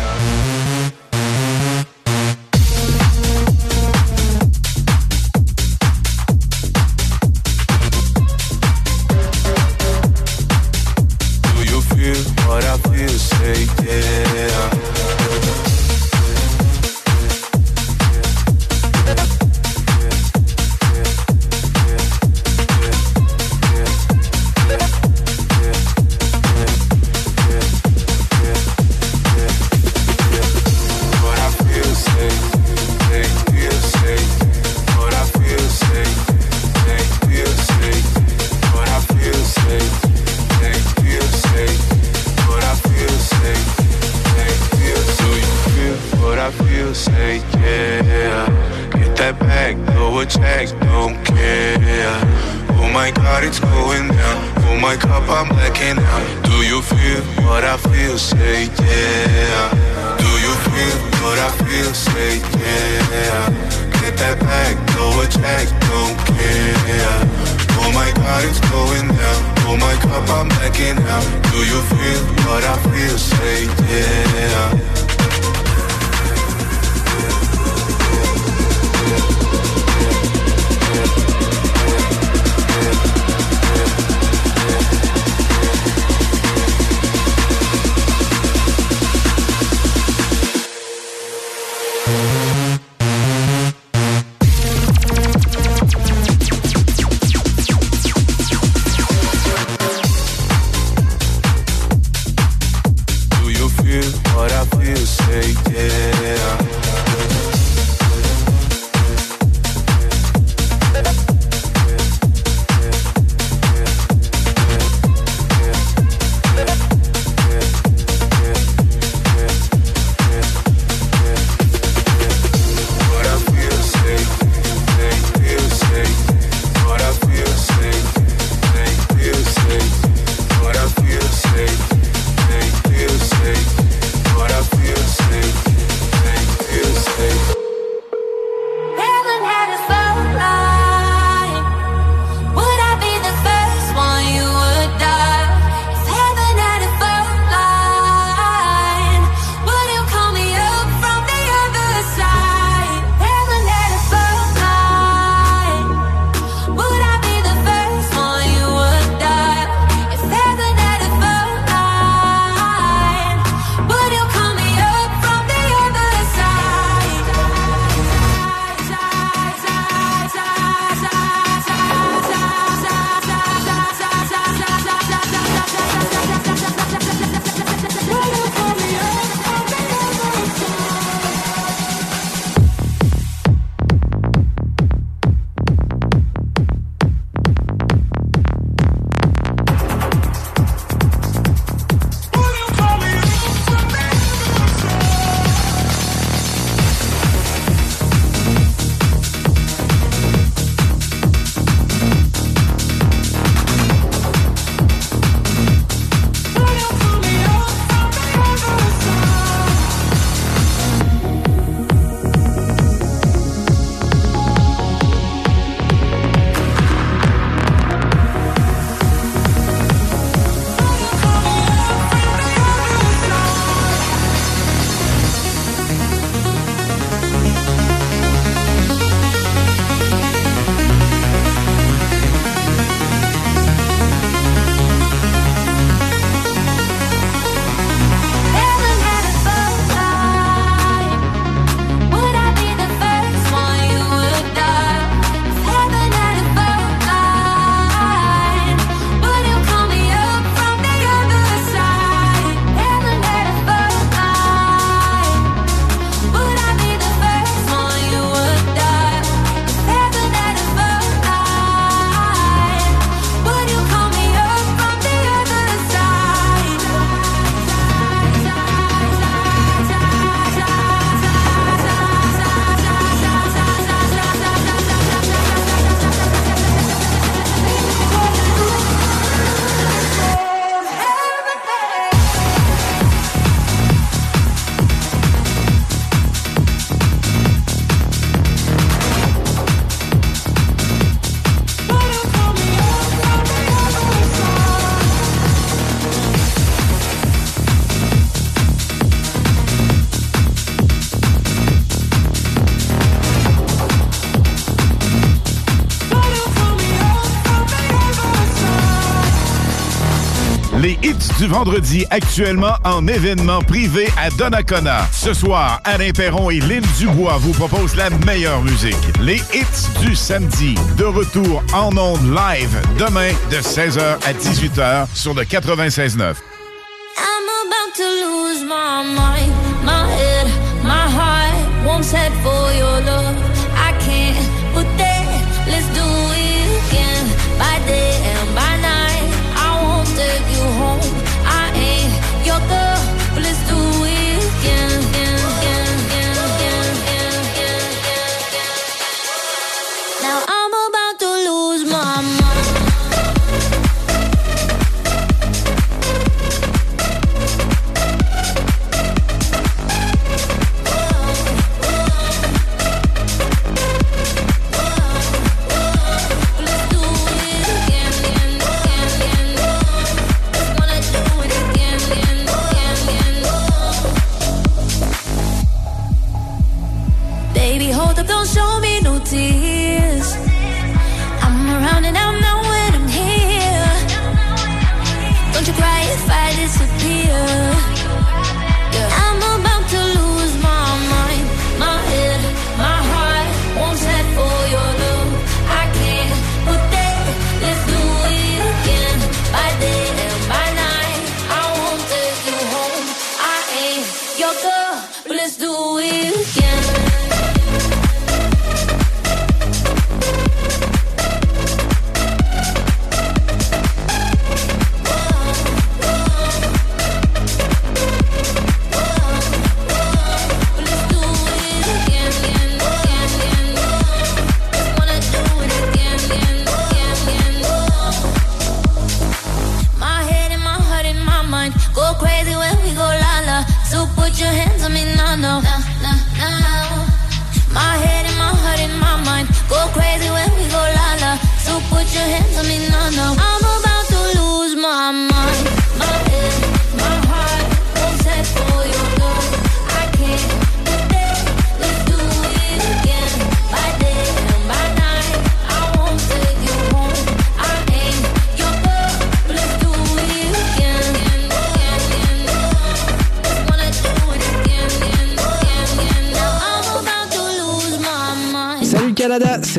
[SPEAKER 31] vendredi actuellement en événement privé à Donnacona. Ce soir, Alain Perron et Lynn Dubois vous proposent la meilleure musique. Les hits du samedi. De retour en ondes live demain de 16h à 18h sur le 96.9.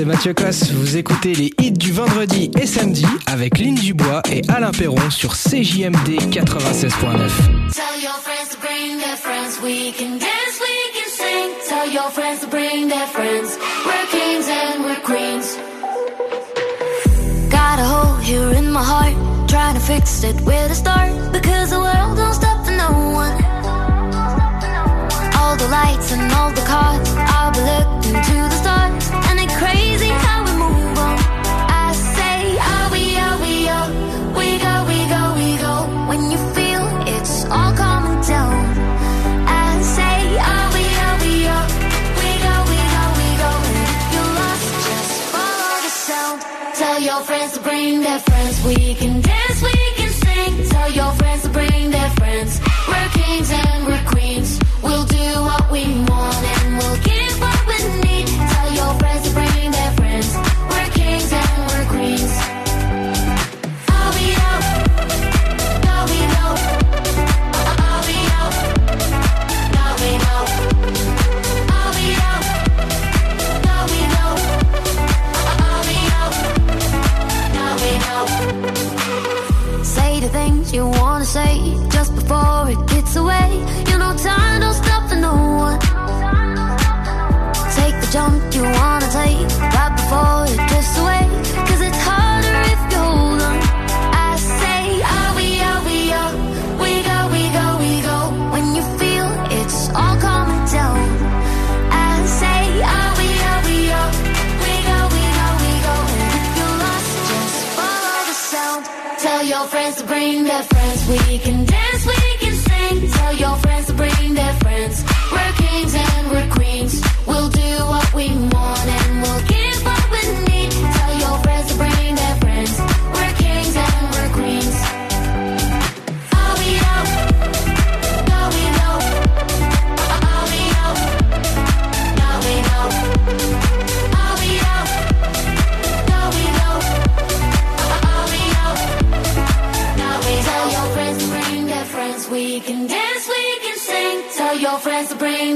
[SPEAKER 21] c'est Mathieu Cosse. Vous écoutez les hits du vendredi et samedi avec Lynn Dubois et Alain Perron sur CJMD 96.9.
[SPEAKER 32] Tell your friends to bring their friends, we can dance, we can sing. Tell your friends to bring their friends, we're kings and we're queens. Got a hole here in my heart, trying to fix it where to start. Because the world don't stop for no one. All the lights and all the cars, I'll be looking to the stars. that friends we can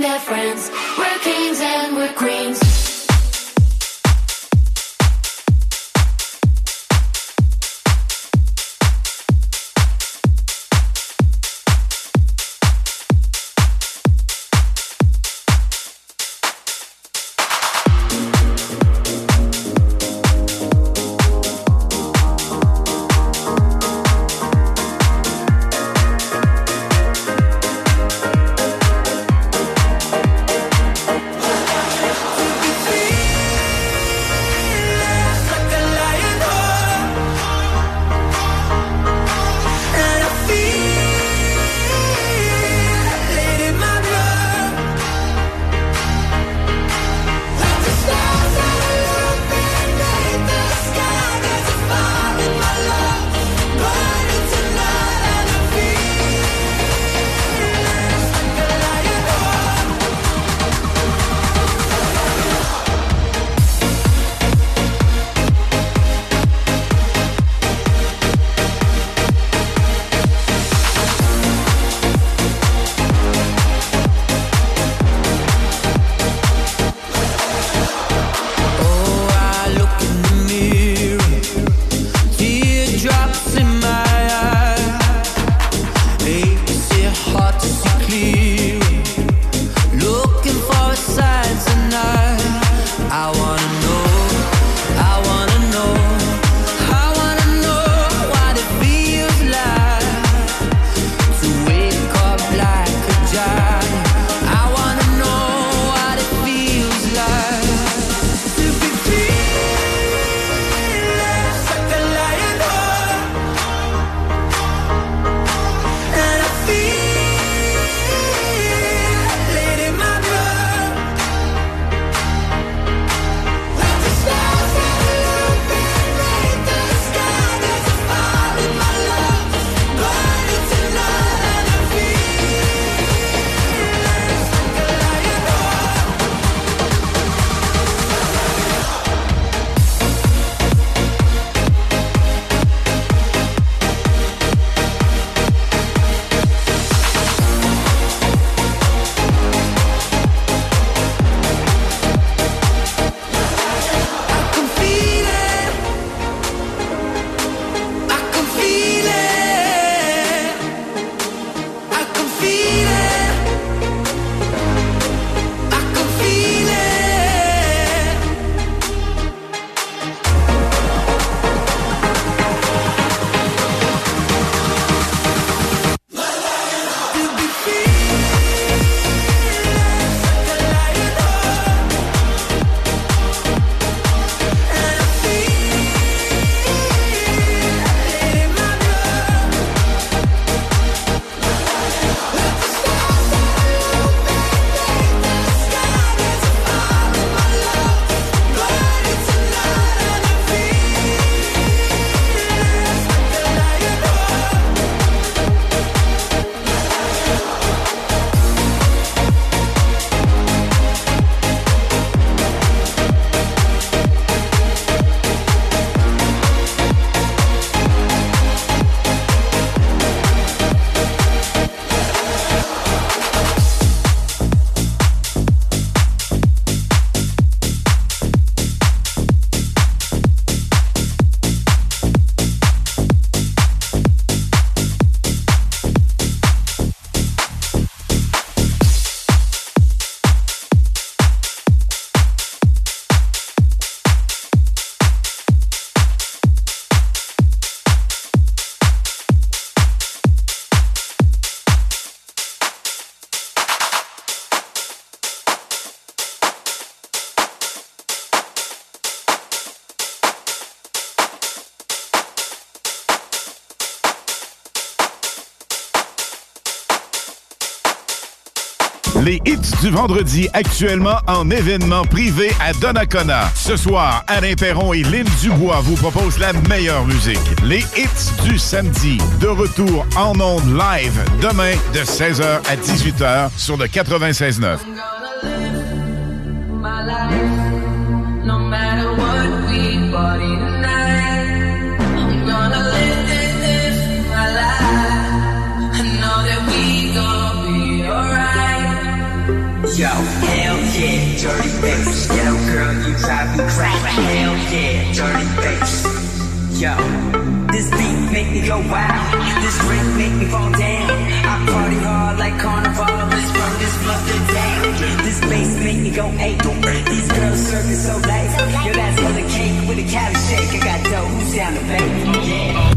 [SPEAKER 7] that
[SPEAKER 6] friend. du vendredi actuellement en événement privé à Donnacona. Ce soir, Alain Perron et Lynn Dubois vous proposent la meilleure musique. Les hits du samedi. De retour en ondes live demain de 16h à 18h sur le 96.9.
[SPEAKER 33] dirty bass. Yo, girl, you drive me crazy. Hell yeah, dirty bass. Yo, this beat make me go wild. This drink make me fall down. I party hard like carnival. Let's run this mother down. This bass make me go ape. These girls serving so late. Yo, that's for the cake with a cali shake. I got dough. Who's down to pay? Yeah.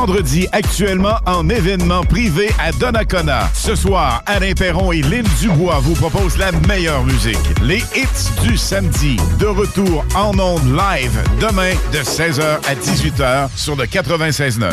[SPEAKER 34] vendredi actuellement en événement privé à Donnacona. Ce soir, Alain Perron et Lille Dubois vous proposent la meilleure musique. Les hits du samedi. De retour en ondes live demain de 16h à 18h sur le 96.9.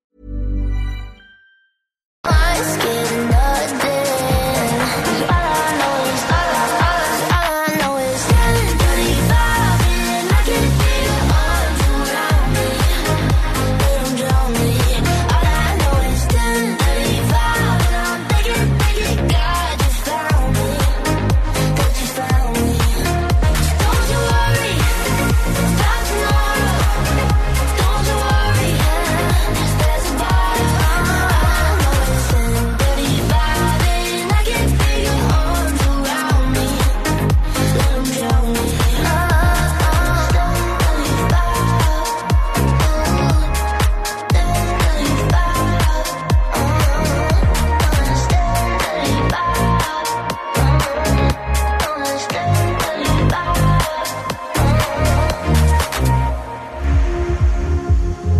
[SPEAKER 34] My skin does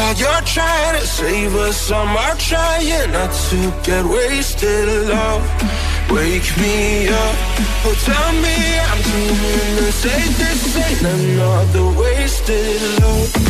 [SPEAKER 35] while you're trying to save us. I'm trying not to get wasted. Love, wake me up. Oh, tell me I'm the same. This ain't another wasted love.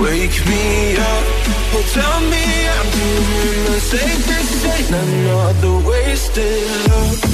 [SPEAKER 35] wake me up. Oh, tell me I'm doing the same. This ain't another wasted love.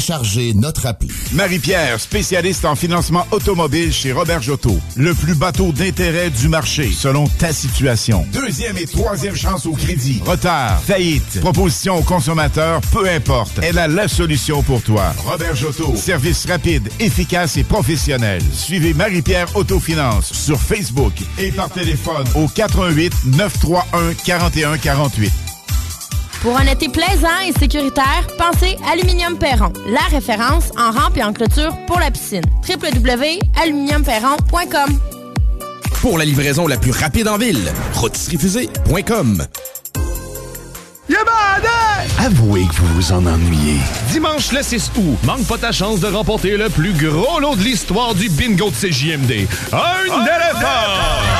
[SPEAKER 6] Téléchargez notre appli. Marie-Pierre, spécialiste en financement automobile chez Robert Jotto. Le plus bateau d'intérêt du marché, selon ta situation. Deuxième et troisième chance au crédit. Retard, faillite, proposition au consommateur, peu importe. Elle a la solution pour toi. Robert Jotto. Service rapide, efficace et professionnel. Suivez Marie-Pierre Autofinance sur Facebook et par téléphone au 88 931 4148.
[SPEAKER 36] Pour un été plaisant et sécuritaire, pensez Aluminium Perron, la référence en rampe et en clôture pour la piscine. www.aluminiumperron.com
[SPEAKER 9] Pour la livraison la plus rapide en ville, rotisseriefusée.com.
[SPEAKER 11] Avouez que vous vous en ennuyez. Dimanche le 6 août, manque pas ta chance de remporter le plus gros lot de l'histoire du bingo de CJMD. Un éléphant!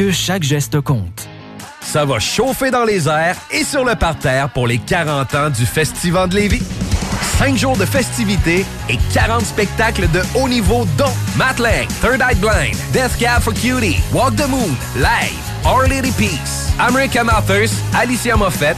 [SPEAKER 1] chaque geste compte.
[SPEAKER 10] Ça va chauffer dans les airs et sur le parterre pour les 40 ans du Festival de Lévis. 5 jours de festivités et 40 spectacles de haut niveau dont Matt Third Eye Blind, Death Cab for Cutie, Walk the Moon, Live, Our Lady Peace, American Authors, Alicia Moffett,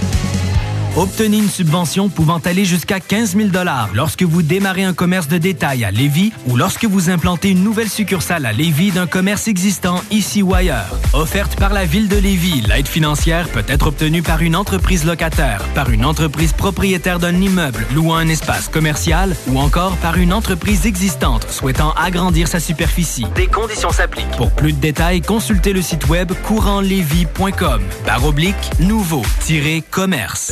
[SPEAKER 1] Obtenez une subvention pouvant aller jusqu'à 15 000 lorsque vous démarrez un commerce de détail à Lévis ou lorsque vous implantez une nouvelle succursale à Lévis d'un commerce existant ici ou ailleurs. Offerte par la Ville de Lévis, l'aide financière peut être obtenue par une entreprise locataire, par une entreprise propriétaire d'un immeuble louant un espace commercial ou encore par une entreprise existante souhaitant agrandir sa superficie. Des conditions s'appliquent. Pour plus de détails, consultez le site web courantlévis.com. Barre oblique, nouveau-commerce.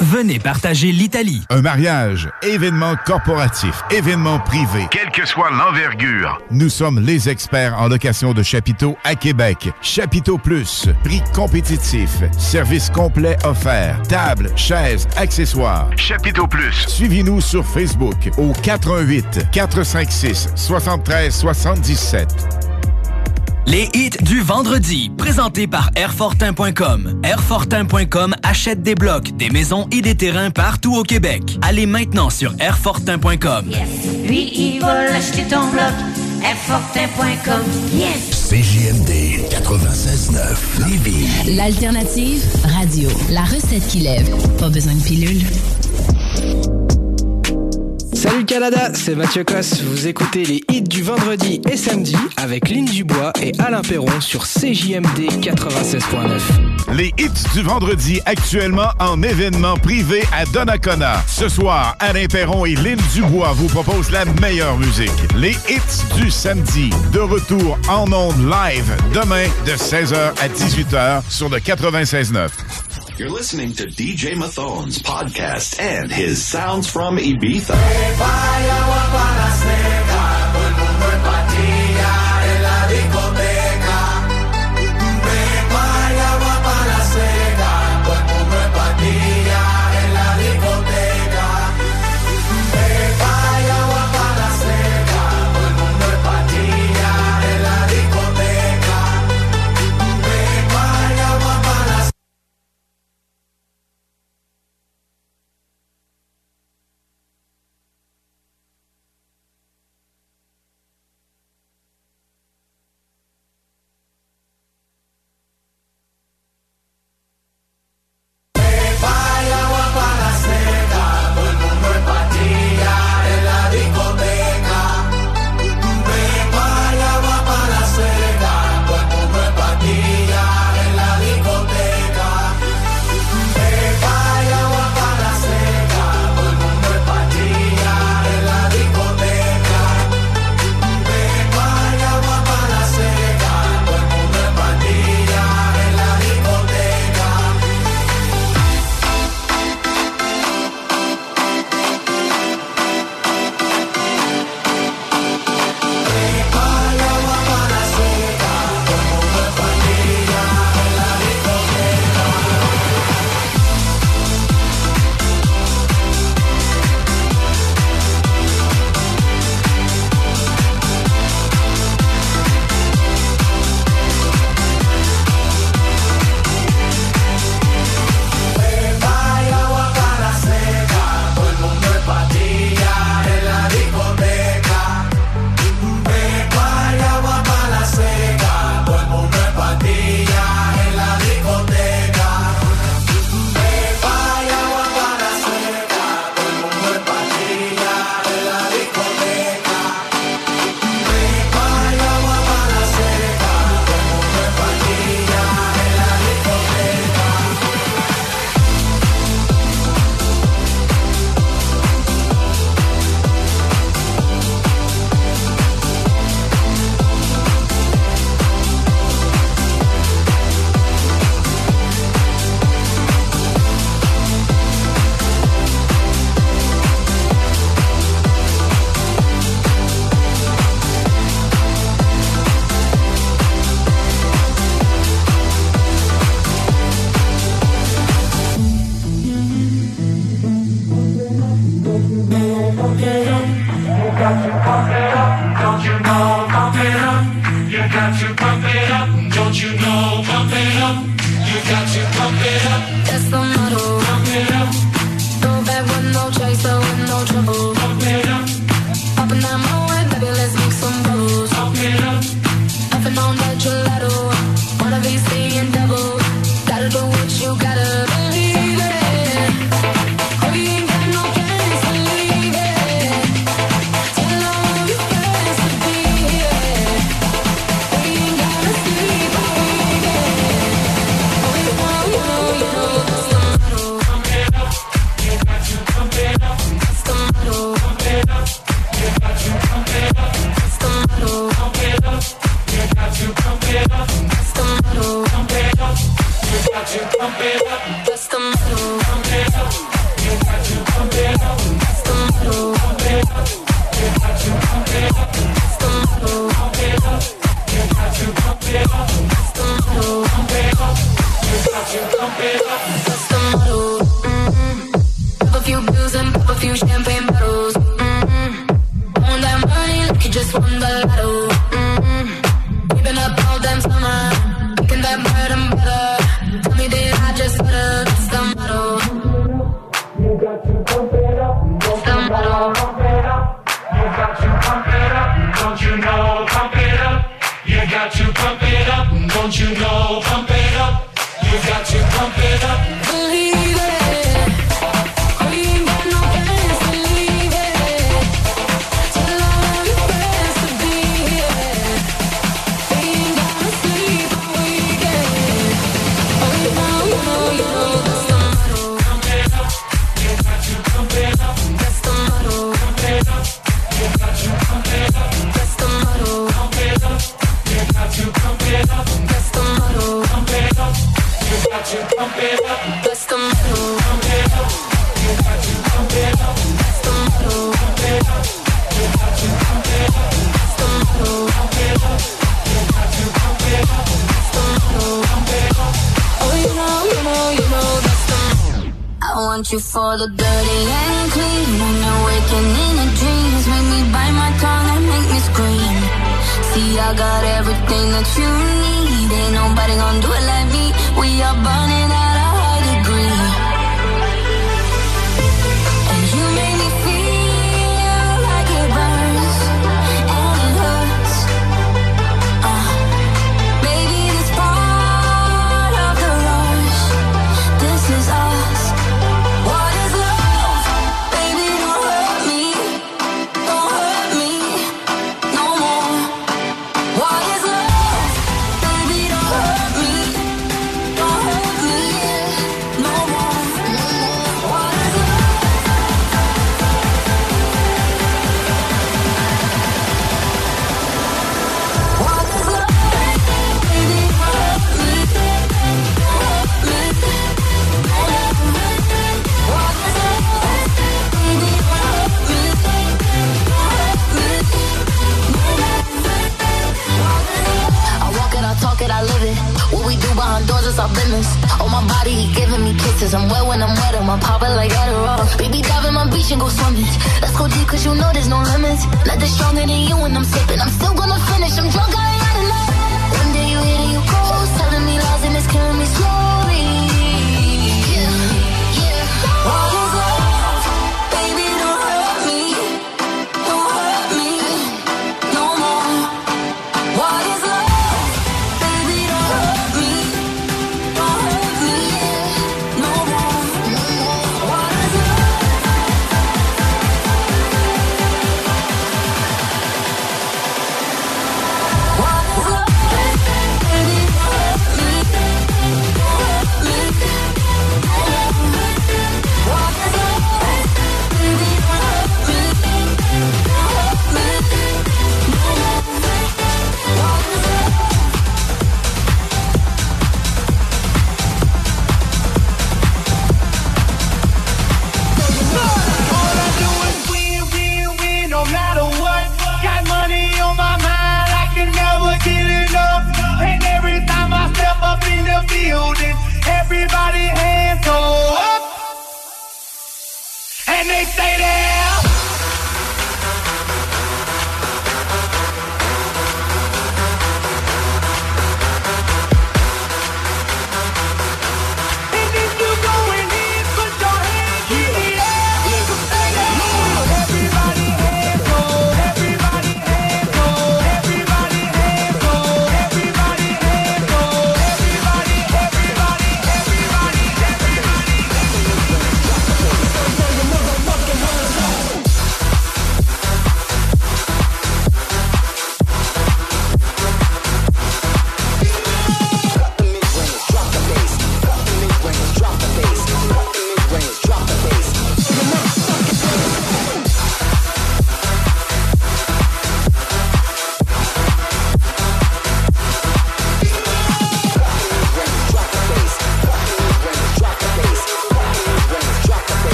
[SPEAKER 1] venez partager l'Italie.
[SPEAKER 6] Un mariage, événement corporatif, événement privé.
[SPEAKER 37] Quelle que soit l'envergure.
[SPEAKER 6] Nous sommes les experts en location de chapiteaux à Québec. Chapiteau Plus, prix compétitif, service complet offert, table, chaises, accessoires.
[SPEAKER 37] Chapiteau Plus.
[SPEAKER 6] Suivez-nous sur Facebook au 418 456 73 77.
[SPEAKER 1] Les hits du vendredi, présentés par Airfortin.com. Airfortin.com achète des blocs, des maisons et des terrains partout au Québec. Allez maintenant sur Airfortin.com.
[SPEAKER 2] Lui, il va l'acheter ton bloc. Airfortin.com. Yes!
[SPEAKER 38] CJMD 96.9 Lévis.
[SPEAKER 39] L'alternative radio. La recette qui lève. Pas besoin de pilule.
[SPEAKER 21] Salut Canada, c'est Mathieu Cosse. Vous écoutez les hits du vendredi et samedi avec Lynn Dubois et Alain Perron sur CJMD 96.9.
[SPEAKER 6] Les hits du vendredi actuellement en événement privé à Donnacona. Ce soir, Alain Perron et Lynn Dubois vous proposent la meilleure musique. Les hits du samedi, de retour en ondes live demain de 16h à 18h sur le 96.9.
[SPEAKER 38] You're listening to DJ Mathon's podcast and his sounds from Ibiza.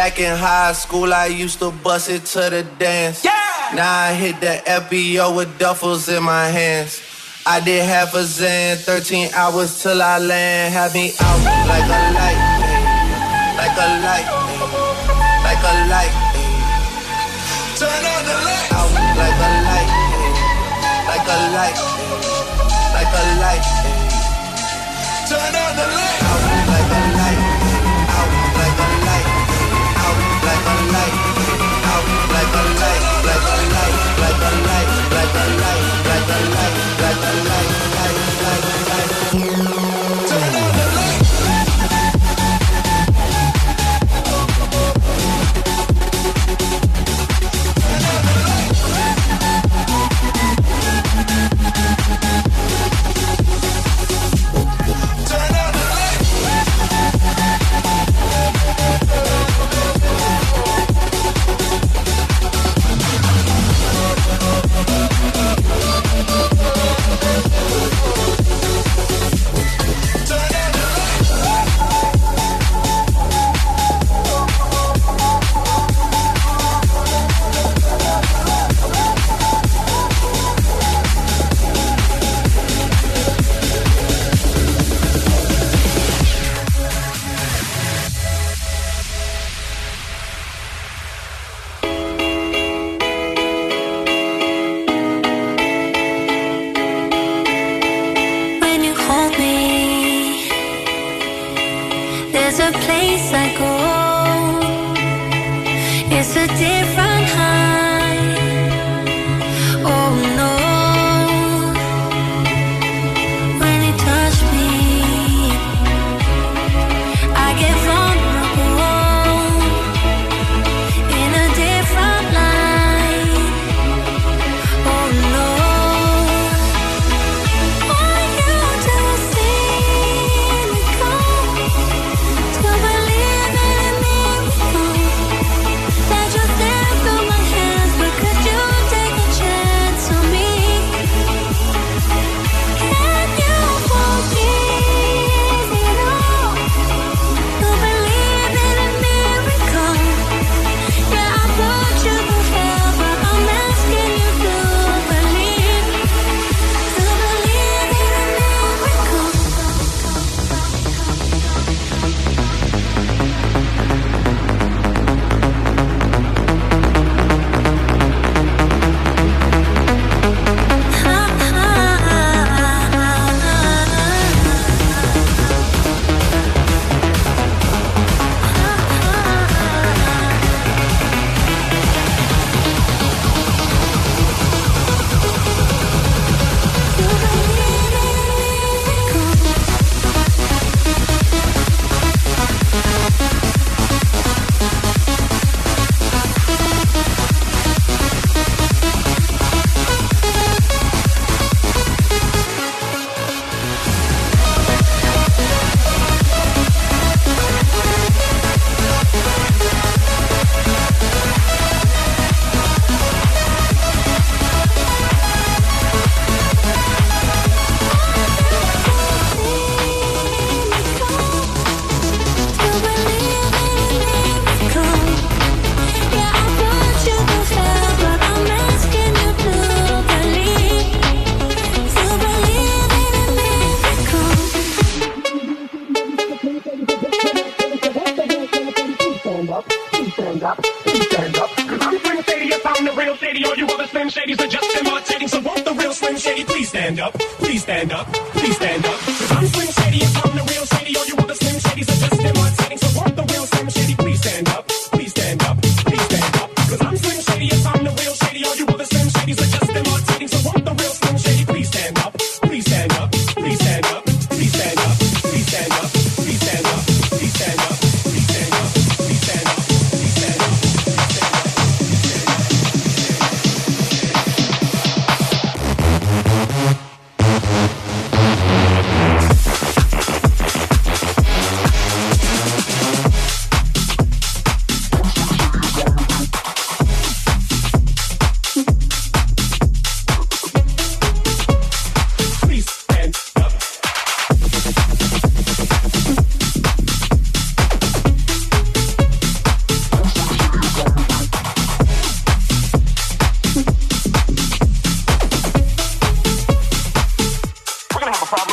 [SPEAKER 40] Back in high school, I used to bust it to the dance. Yeah! Now I hit the FBO with duffels in my hands. I did half a zan, 13 hours till I land. Had me out like a light, like a light, like a light. Turn on the lights. Out like a light, like a light, like a light. Turn on the lights. light, black and light, black and light, black and light,
[SPEAKER 13] black and
[SPEAKER 40] light, black and light.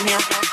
[SPEAKER 40] Here.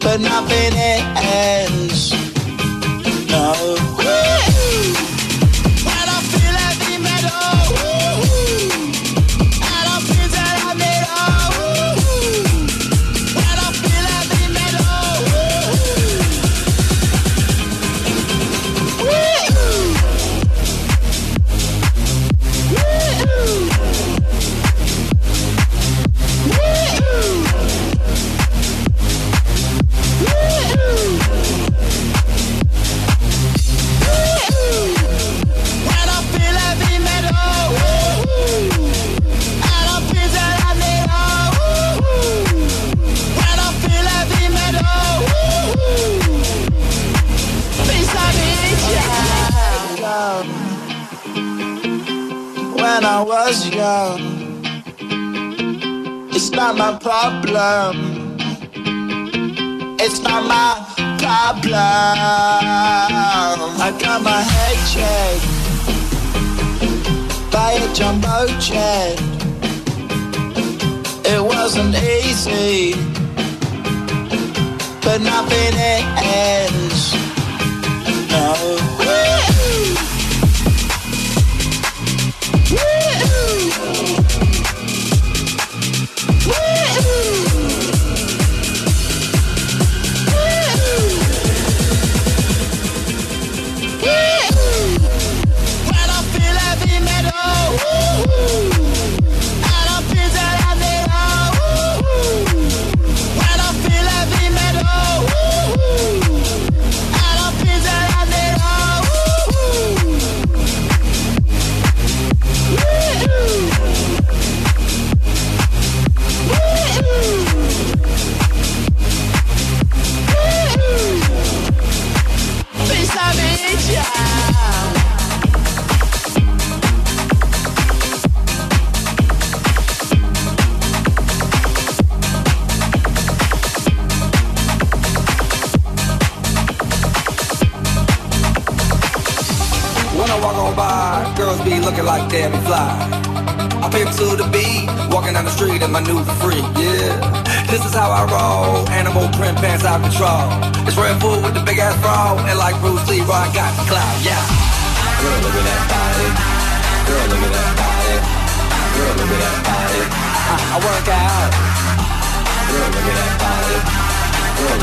[SPEAKER 41] but nothing else. problem. It's not my problem. I got my head checked by a jumbo jet. It wasn't easy, but nothing
[SPEAKER 42] is. No.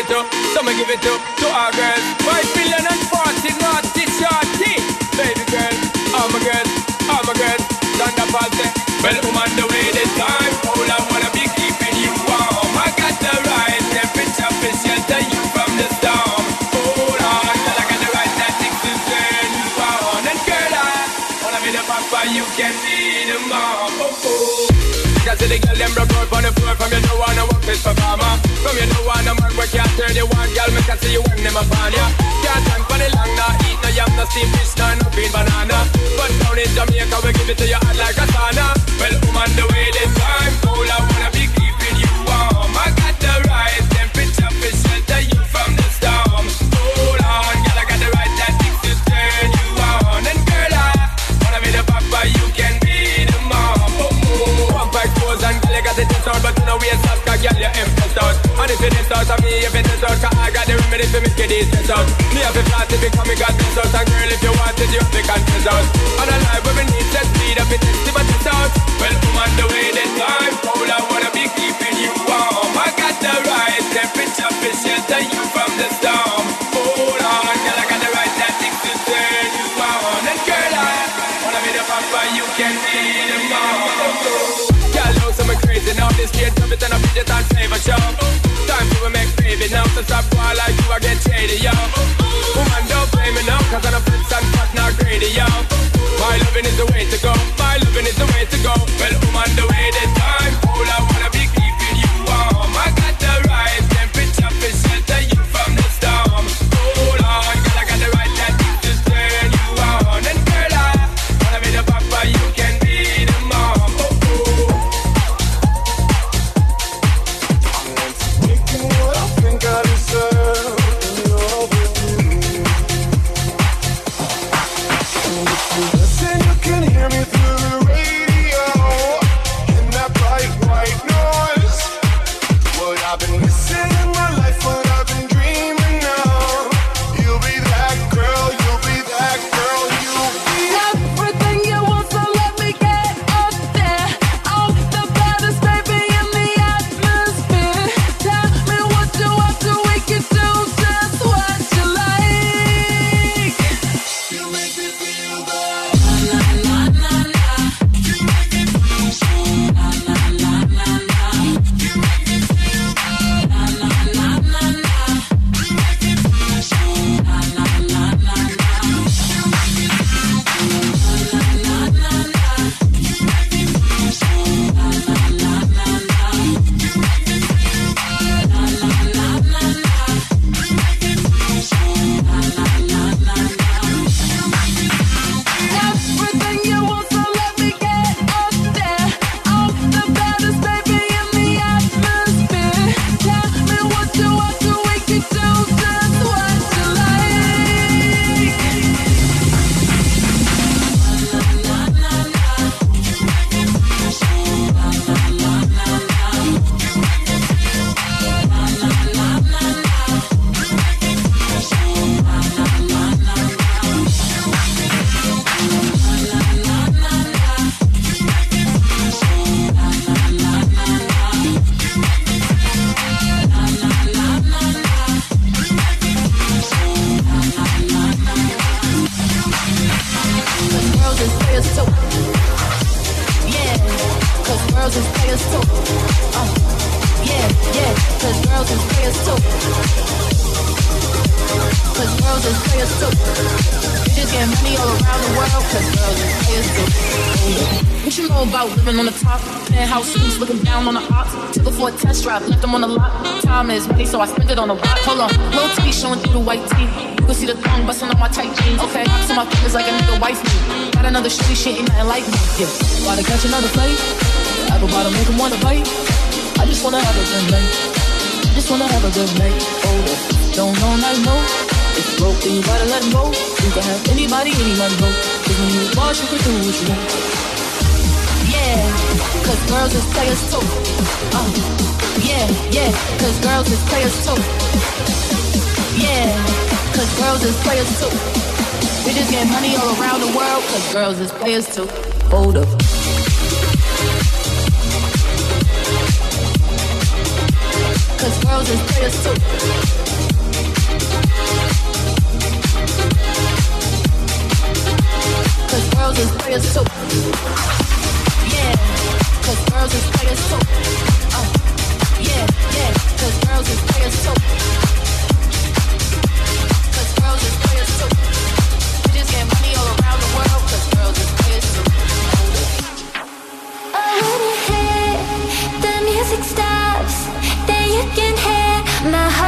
[SPEAKER 43] Petro them on the lot. Time is money, so I spend it on a watch. Hold on, little T showing through the white tee. You can see the thong busting on my tight jeans. Okay, on my fingers like a nigga wife me. Got another shitty shit, ain't nothing like me. Yeah, about to catch another fight. Apple bottom, make him wanna bite. I just wanna have a good night. Just wanna have a good night. Oh, don't know, not know. If you broke, then you gotta let him go. You can have anybody, any money, go. Cause when you boss, you can do what you want. Cause girls is players too. Uh, yeah, yeah, cause girls is players too. Yeah, cause girls is players too. Bitches get money all around the world, cause girls is players too. Hold up. Cause girls is players too. Cause girls is players too. Cause girls. Uh, yeah, yeah, cause girls. Cause girls get money all around the world, cause girls.
[SPEAKER 40] Oh, when the music stops, then you can hear my heart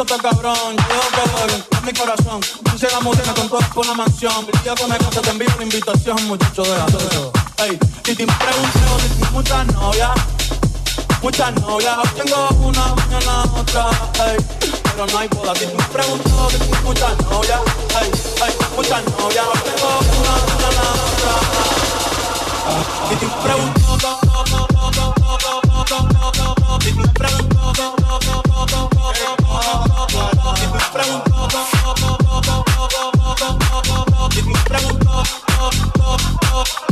[SPEAKER 44] bicho está cabrón. Yo que doy en mi corazón. Dice la música con todo por la mansión. El día que me casa te envío la invitación, muchacho, deja eso. Ey, y te pregunto si tienes muchas novias. Muchas novias, tengo una, mañana otra, ey. Pero no hay boda, si me pregunto si tienes muchas novias, ey, ey, muchas novias, tengo una, mañana otra. Si te pregunto, si me pregunto,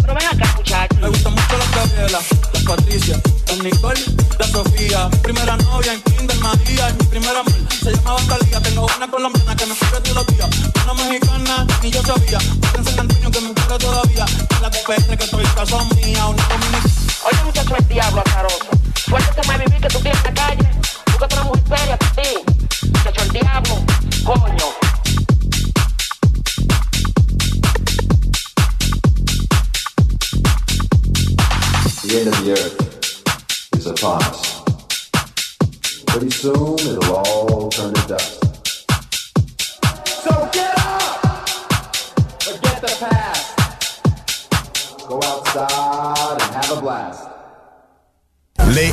[SPEAKER 45] Pero ven acá, muchachos.
[SPEAKER 44] me gusta mucho la Gabriela, la Patricia, la Nicole, la Sofía. Primera novia en Kinder María, mi primera amor se llamaba Talía. Tengo una colombiana que me quiere todos los días. Una mexicana, ni yo sabía. Otra en San Antonio que me quiere todavía. La de que estoy caso mía. Una dominicana.
[SPEAKER 45] Oye, muchacho, el diablo azaroso.
[SPEAKER 46] Soon it'll all turn to dust. So get up! Forget the past. Go outside and have a blast.
[SPEAKER 6] Les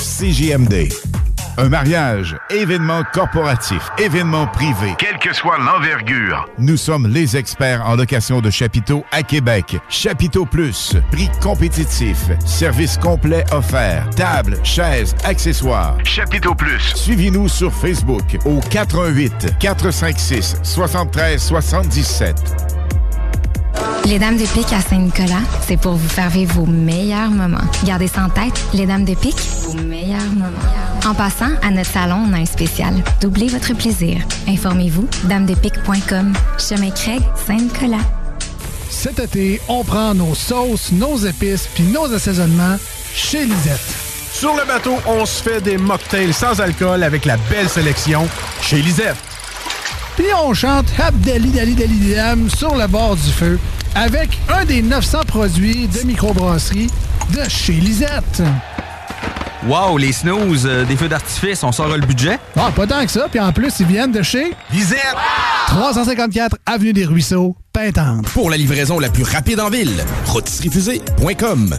[SPEAKER 6] CJMD. Un mariage, événement corporatif, événement privé.
[SPEAKER 15] Quelle que soit l'envergure.
[SPEAKER 6] Nous sommes les experts en location de chapiteaux à Québec. Chapiteau Plus, prix compétitif, service complet offert, table, chaises, accessoires.
[SPEAKER 15] Chapiteau Plus.
[SPEAKER 6] Suivez-nous sur Facebook au 418 456 73 77.
[SPEAKER 47] Les Dames de Pique à Saint-Nicolas, c'est pour vous faire vivre vos meilleurs moments. Gardez ça en tête, les Dames de Pique, vos meilleurs moments. En passant, à notre salon, on a un spécial. Doublez votre plaisir. Informez-vous, damedepique.com. Chemin Craig, Saint-Nicolas.
[SPEAKER 48] Cet été, on prend nos sauces, nos épices puis nos assaisonnements chez Lisette.
[SPEAKER 49] Sur le bateau, on se fait des mocktails sans alcool avec la belle sélection chez Lisette.
[SPEAKER 48] Puis on chante Abdali Dali Dali Dam sur le bord du feu avec un des 900 produits de microbrasserie de chez Lisette.
[SPEAKER 10] Wow, les snooze, euh, des feux d'artifice, on sort le budget?
[SPEAKER 48] Ah, pas tant que ça, puis en plus, ils viennent de chez
[SPEAKER 10] Lisette!
[SPEAKER 48] 354 Avenue des Ruisseaux, Pintante.
[SPEAKER 9] Pour la livraison la plus rapide en ville, rôtisseriefusée.com.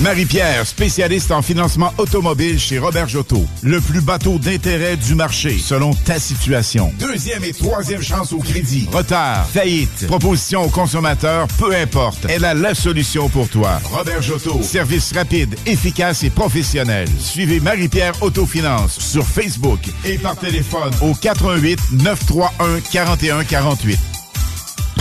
[SPEAKER 6] Marie-Pierre, spécialiste en financement automobile chez Robert Jotto. Le plus bateau d'intérêt du marché, selon ta situation. Deuxième et troisième chance au crédit. Retard, faillite, proposition au consommateur, peu importe. Elle a la solution pour toi. Robert Jotto. Service rapide, efficace et professionnel. Suivez Marie-Pierre Autofinance sur Facebook et par téléphone au 88 931 4148.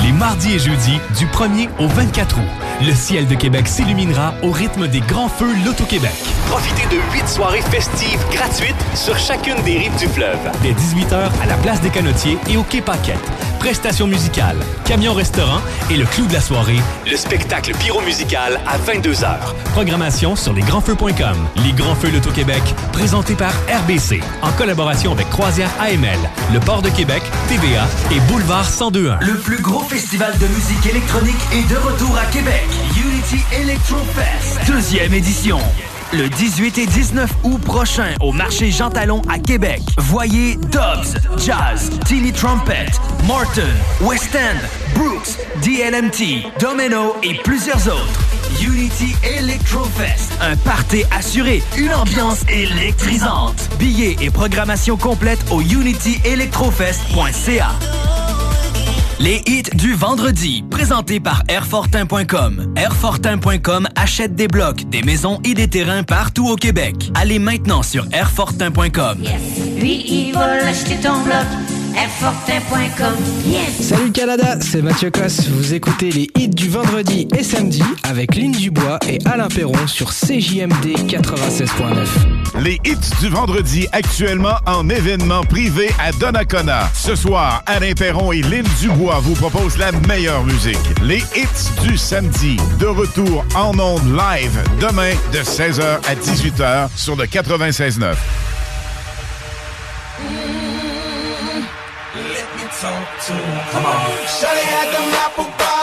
[SPEAKER 45] Les mardis et jeudis, du 1er au 24 août, le ciel de Québec s'illuminera au rythme des grands feux Loto-Québec.
[SPEAKER 50] Profitez de huit soirées festives gratuites sur chacune des rives du fleuve.
[SPEAKER 45] Dès 18h à la place des Canotiers et au Quai Paquette. Prestations musicales, camion-restaurant et le clou de la soirée,
[SPEAKER 50] Le spectacle pyro-musical à 22h.
[SPEAKER 45] Programmation sur lesgrandsfeux.com. Les Grands Feux Loto-Québec, présentés par RBC, en collaboration avec Croisière AML, le Port de Québec, TVA et Boulevard 1021.
[SPEAKER 1] Le plus gros festival de musique électronique est de retour à Québec. Unity Electro Fest, deuxième édition. Le 18 et 19 août prochain au marché Jean Talon à Québec. Voyez Dobbs, Jazz, Tilly Trumpet, Morton, West End, Brooks, DLMT, Domino et plusieurs autres. Unity Electro Fest, un party assuré, une ambiance électrisante. Billets et programmation complète au unityelectrofest.ca. Les hits du vendredi, présentés par Airfortin.com. Airfortin.com achète des blocs, des maisons et des terrains partout au Québec. Allez maintenant sur Airfortin.com.
[SPEAKER 51] Lui, il va l'acheter ton bloc.
[SPEAKER 52] Salut le Canada, c'est Mathieu Cosse. Vous écoutez les hits du vendredi et samedi avec Lynn Dubois et Alain Perron sur CJMD 96.9.
[SPEAKER 6] Les hits du vendredi actuellement en événement privé à Donnacona. Ce soir, Alain Perron et Lynn Dubois vous proposent la meilleure musique. Les hits du samedi, de retour en ondes live demain de 16h à 18h sur le 96.9.
[SPEAKER 41] Come on. Shawty had them apple bottom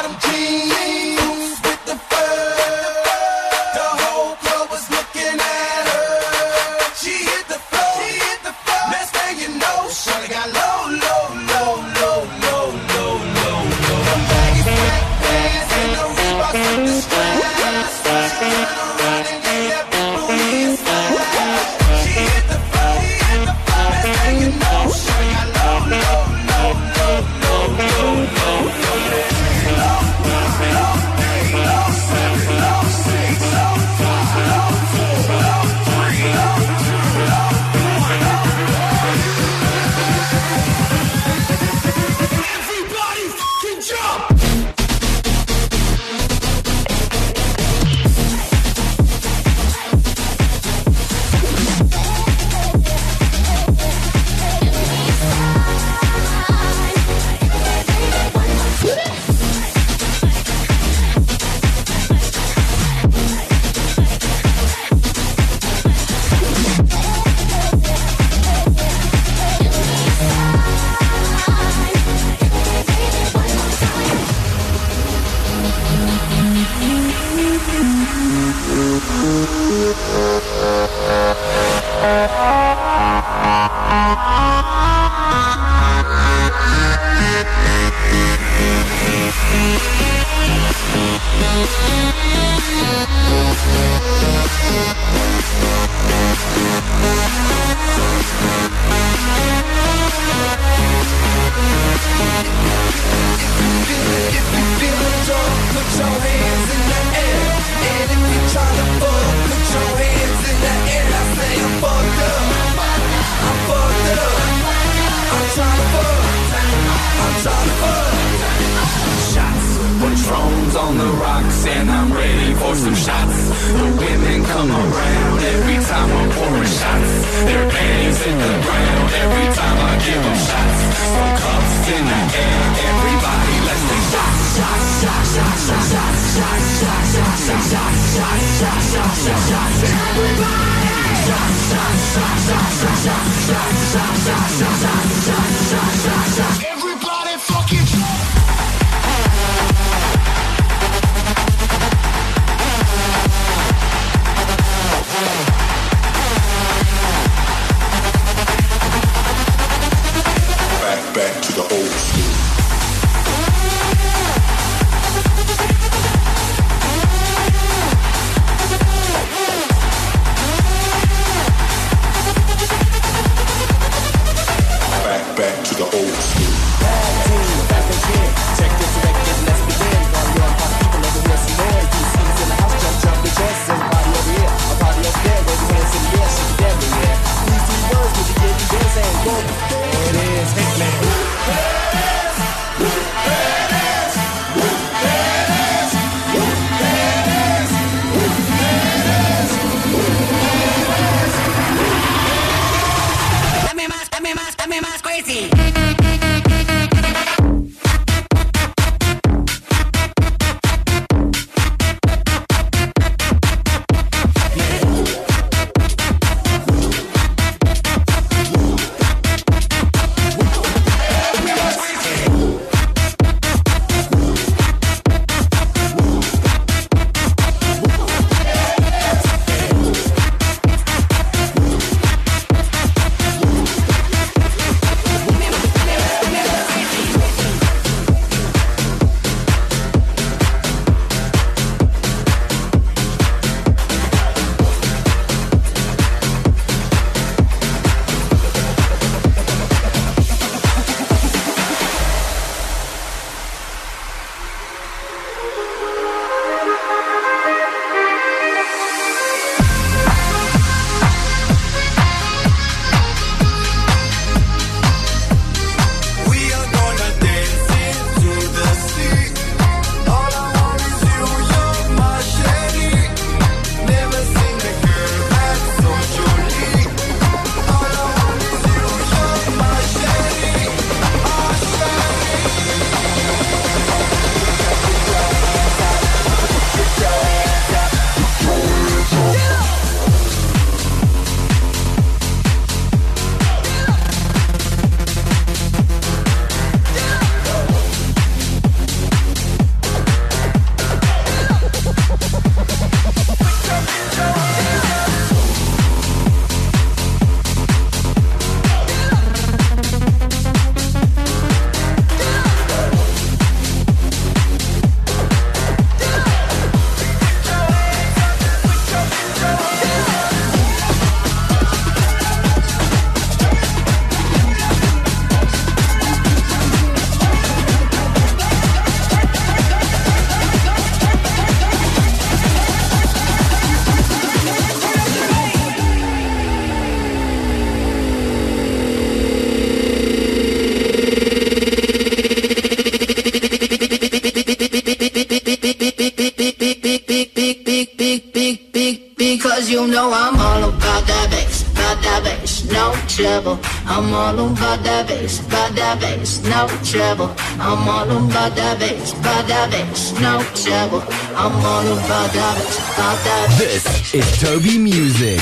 [SPEAKER 53] trouble. I'm
[SPEAKER 54] all
[SPEAKER 55] on by that bass, by that bass, no trouble. I'm all on by that bass, by that bass, no trouble. I'm all on by that bass, by that bass.
[SPEAKER 10] This is Toby Music.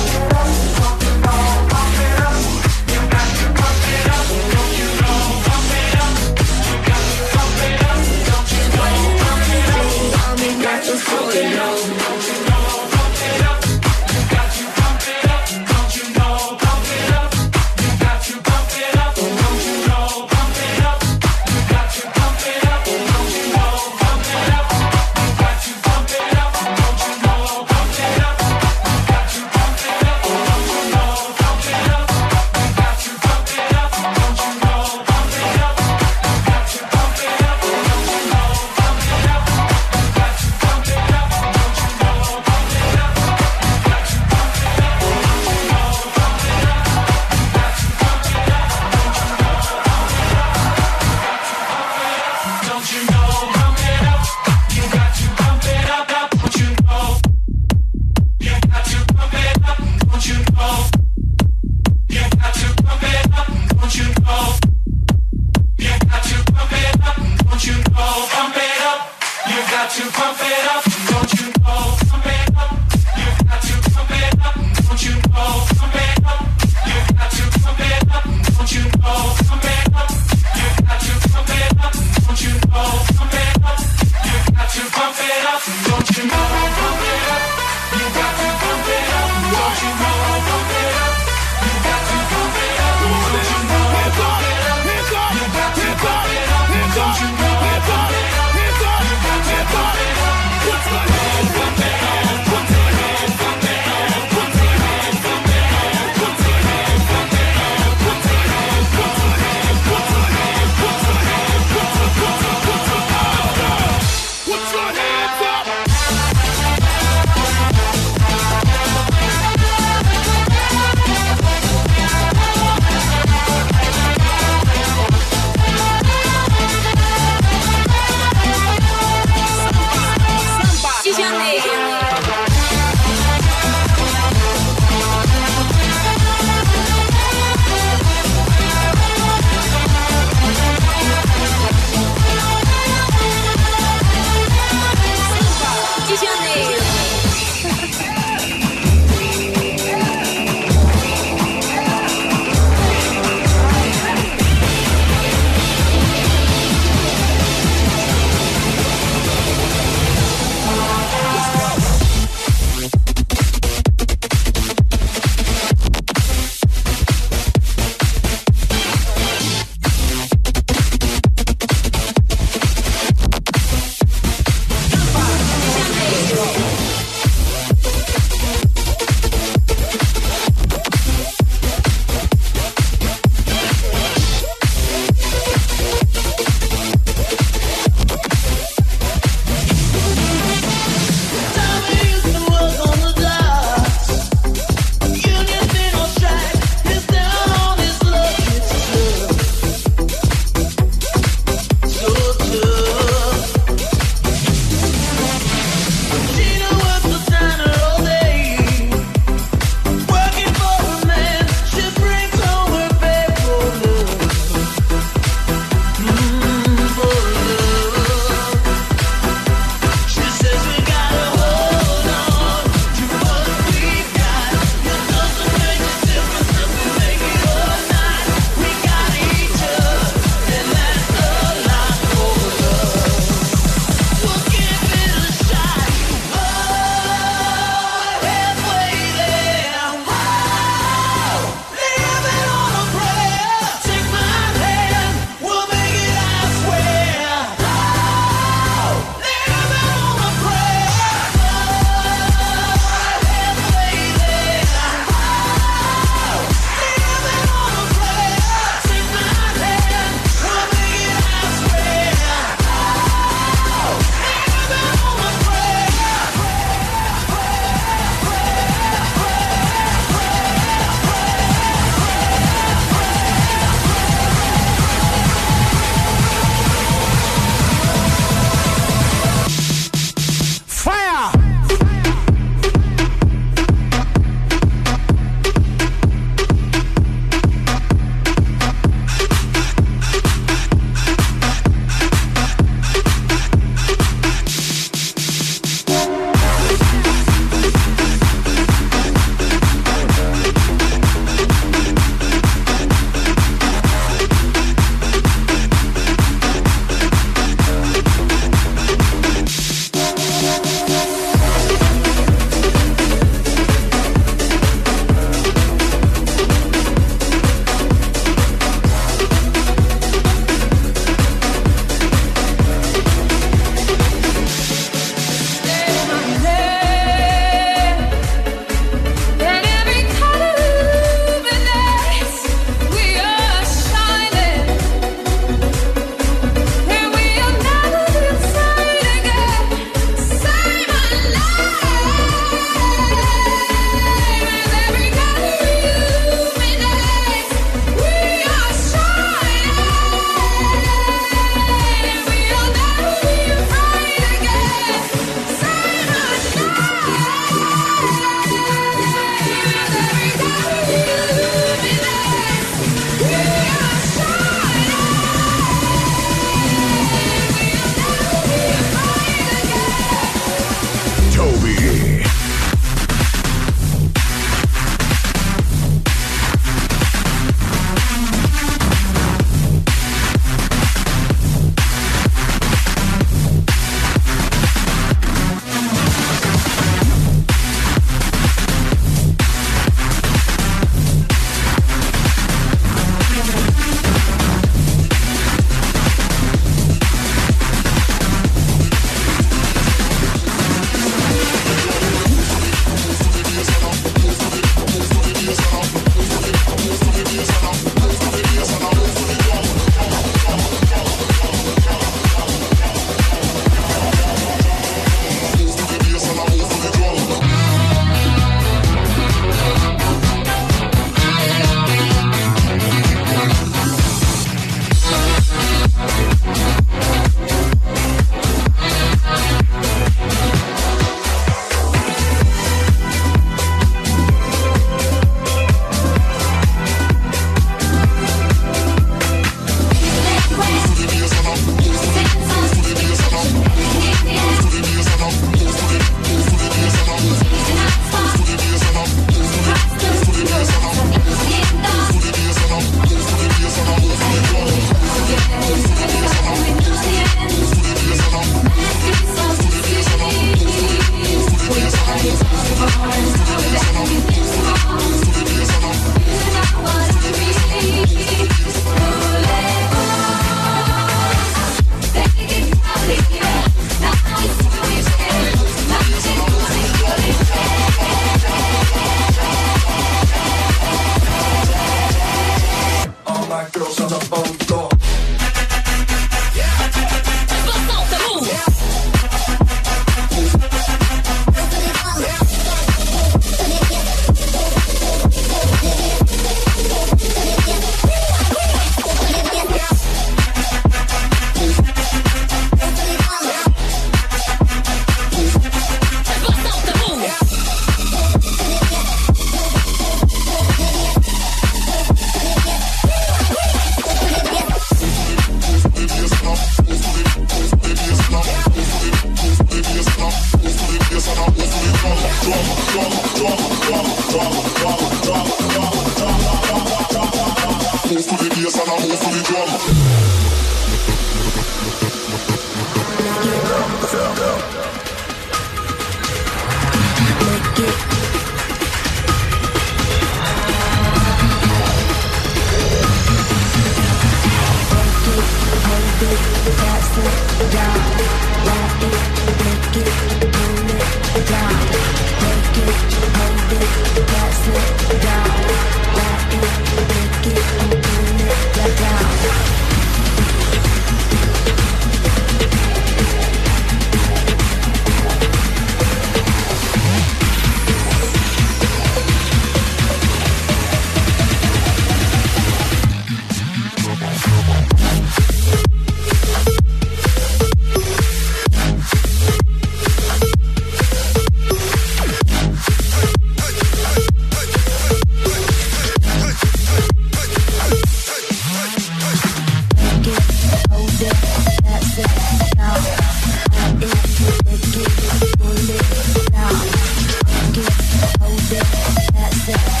[SPEAKER 56] One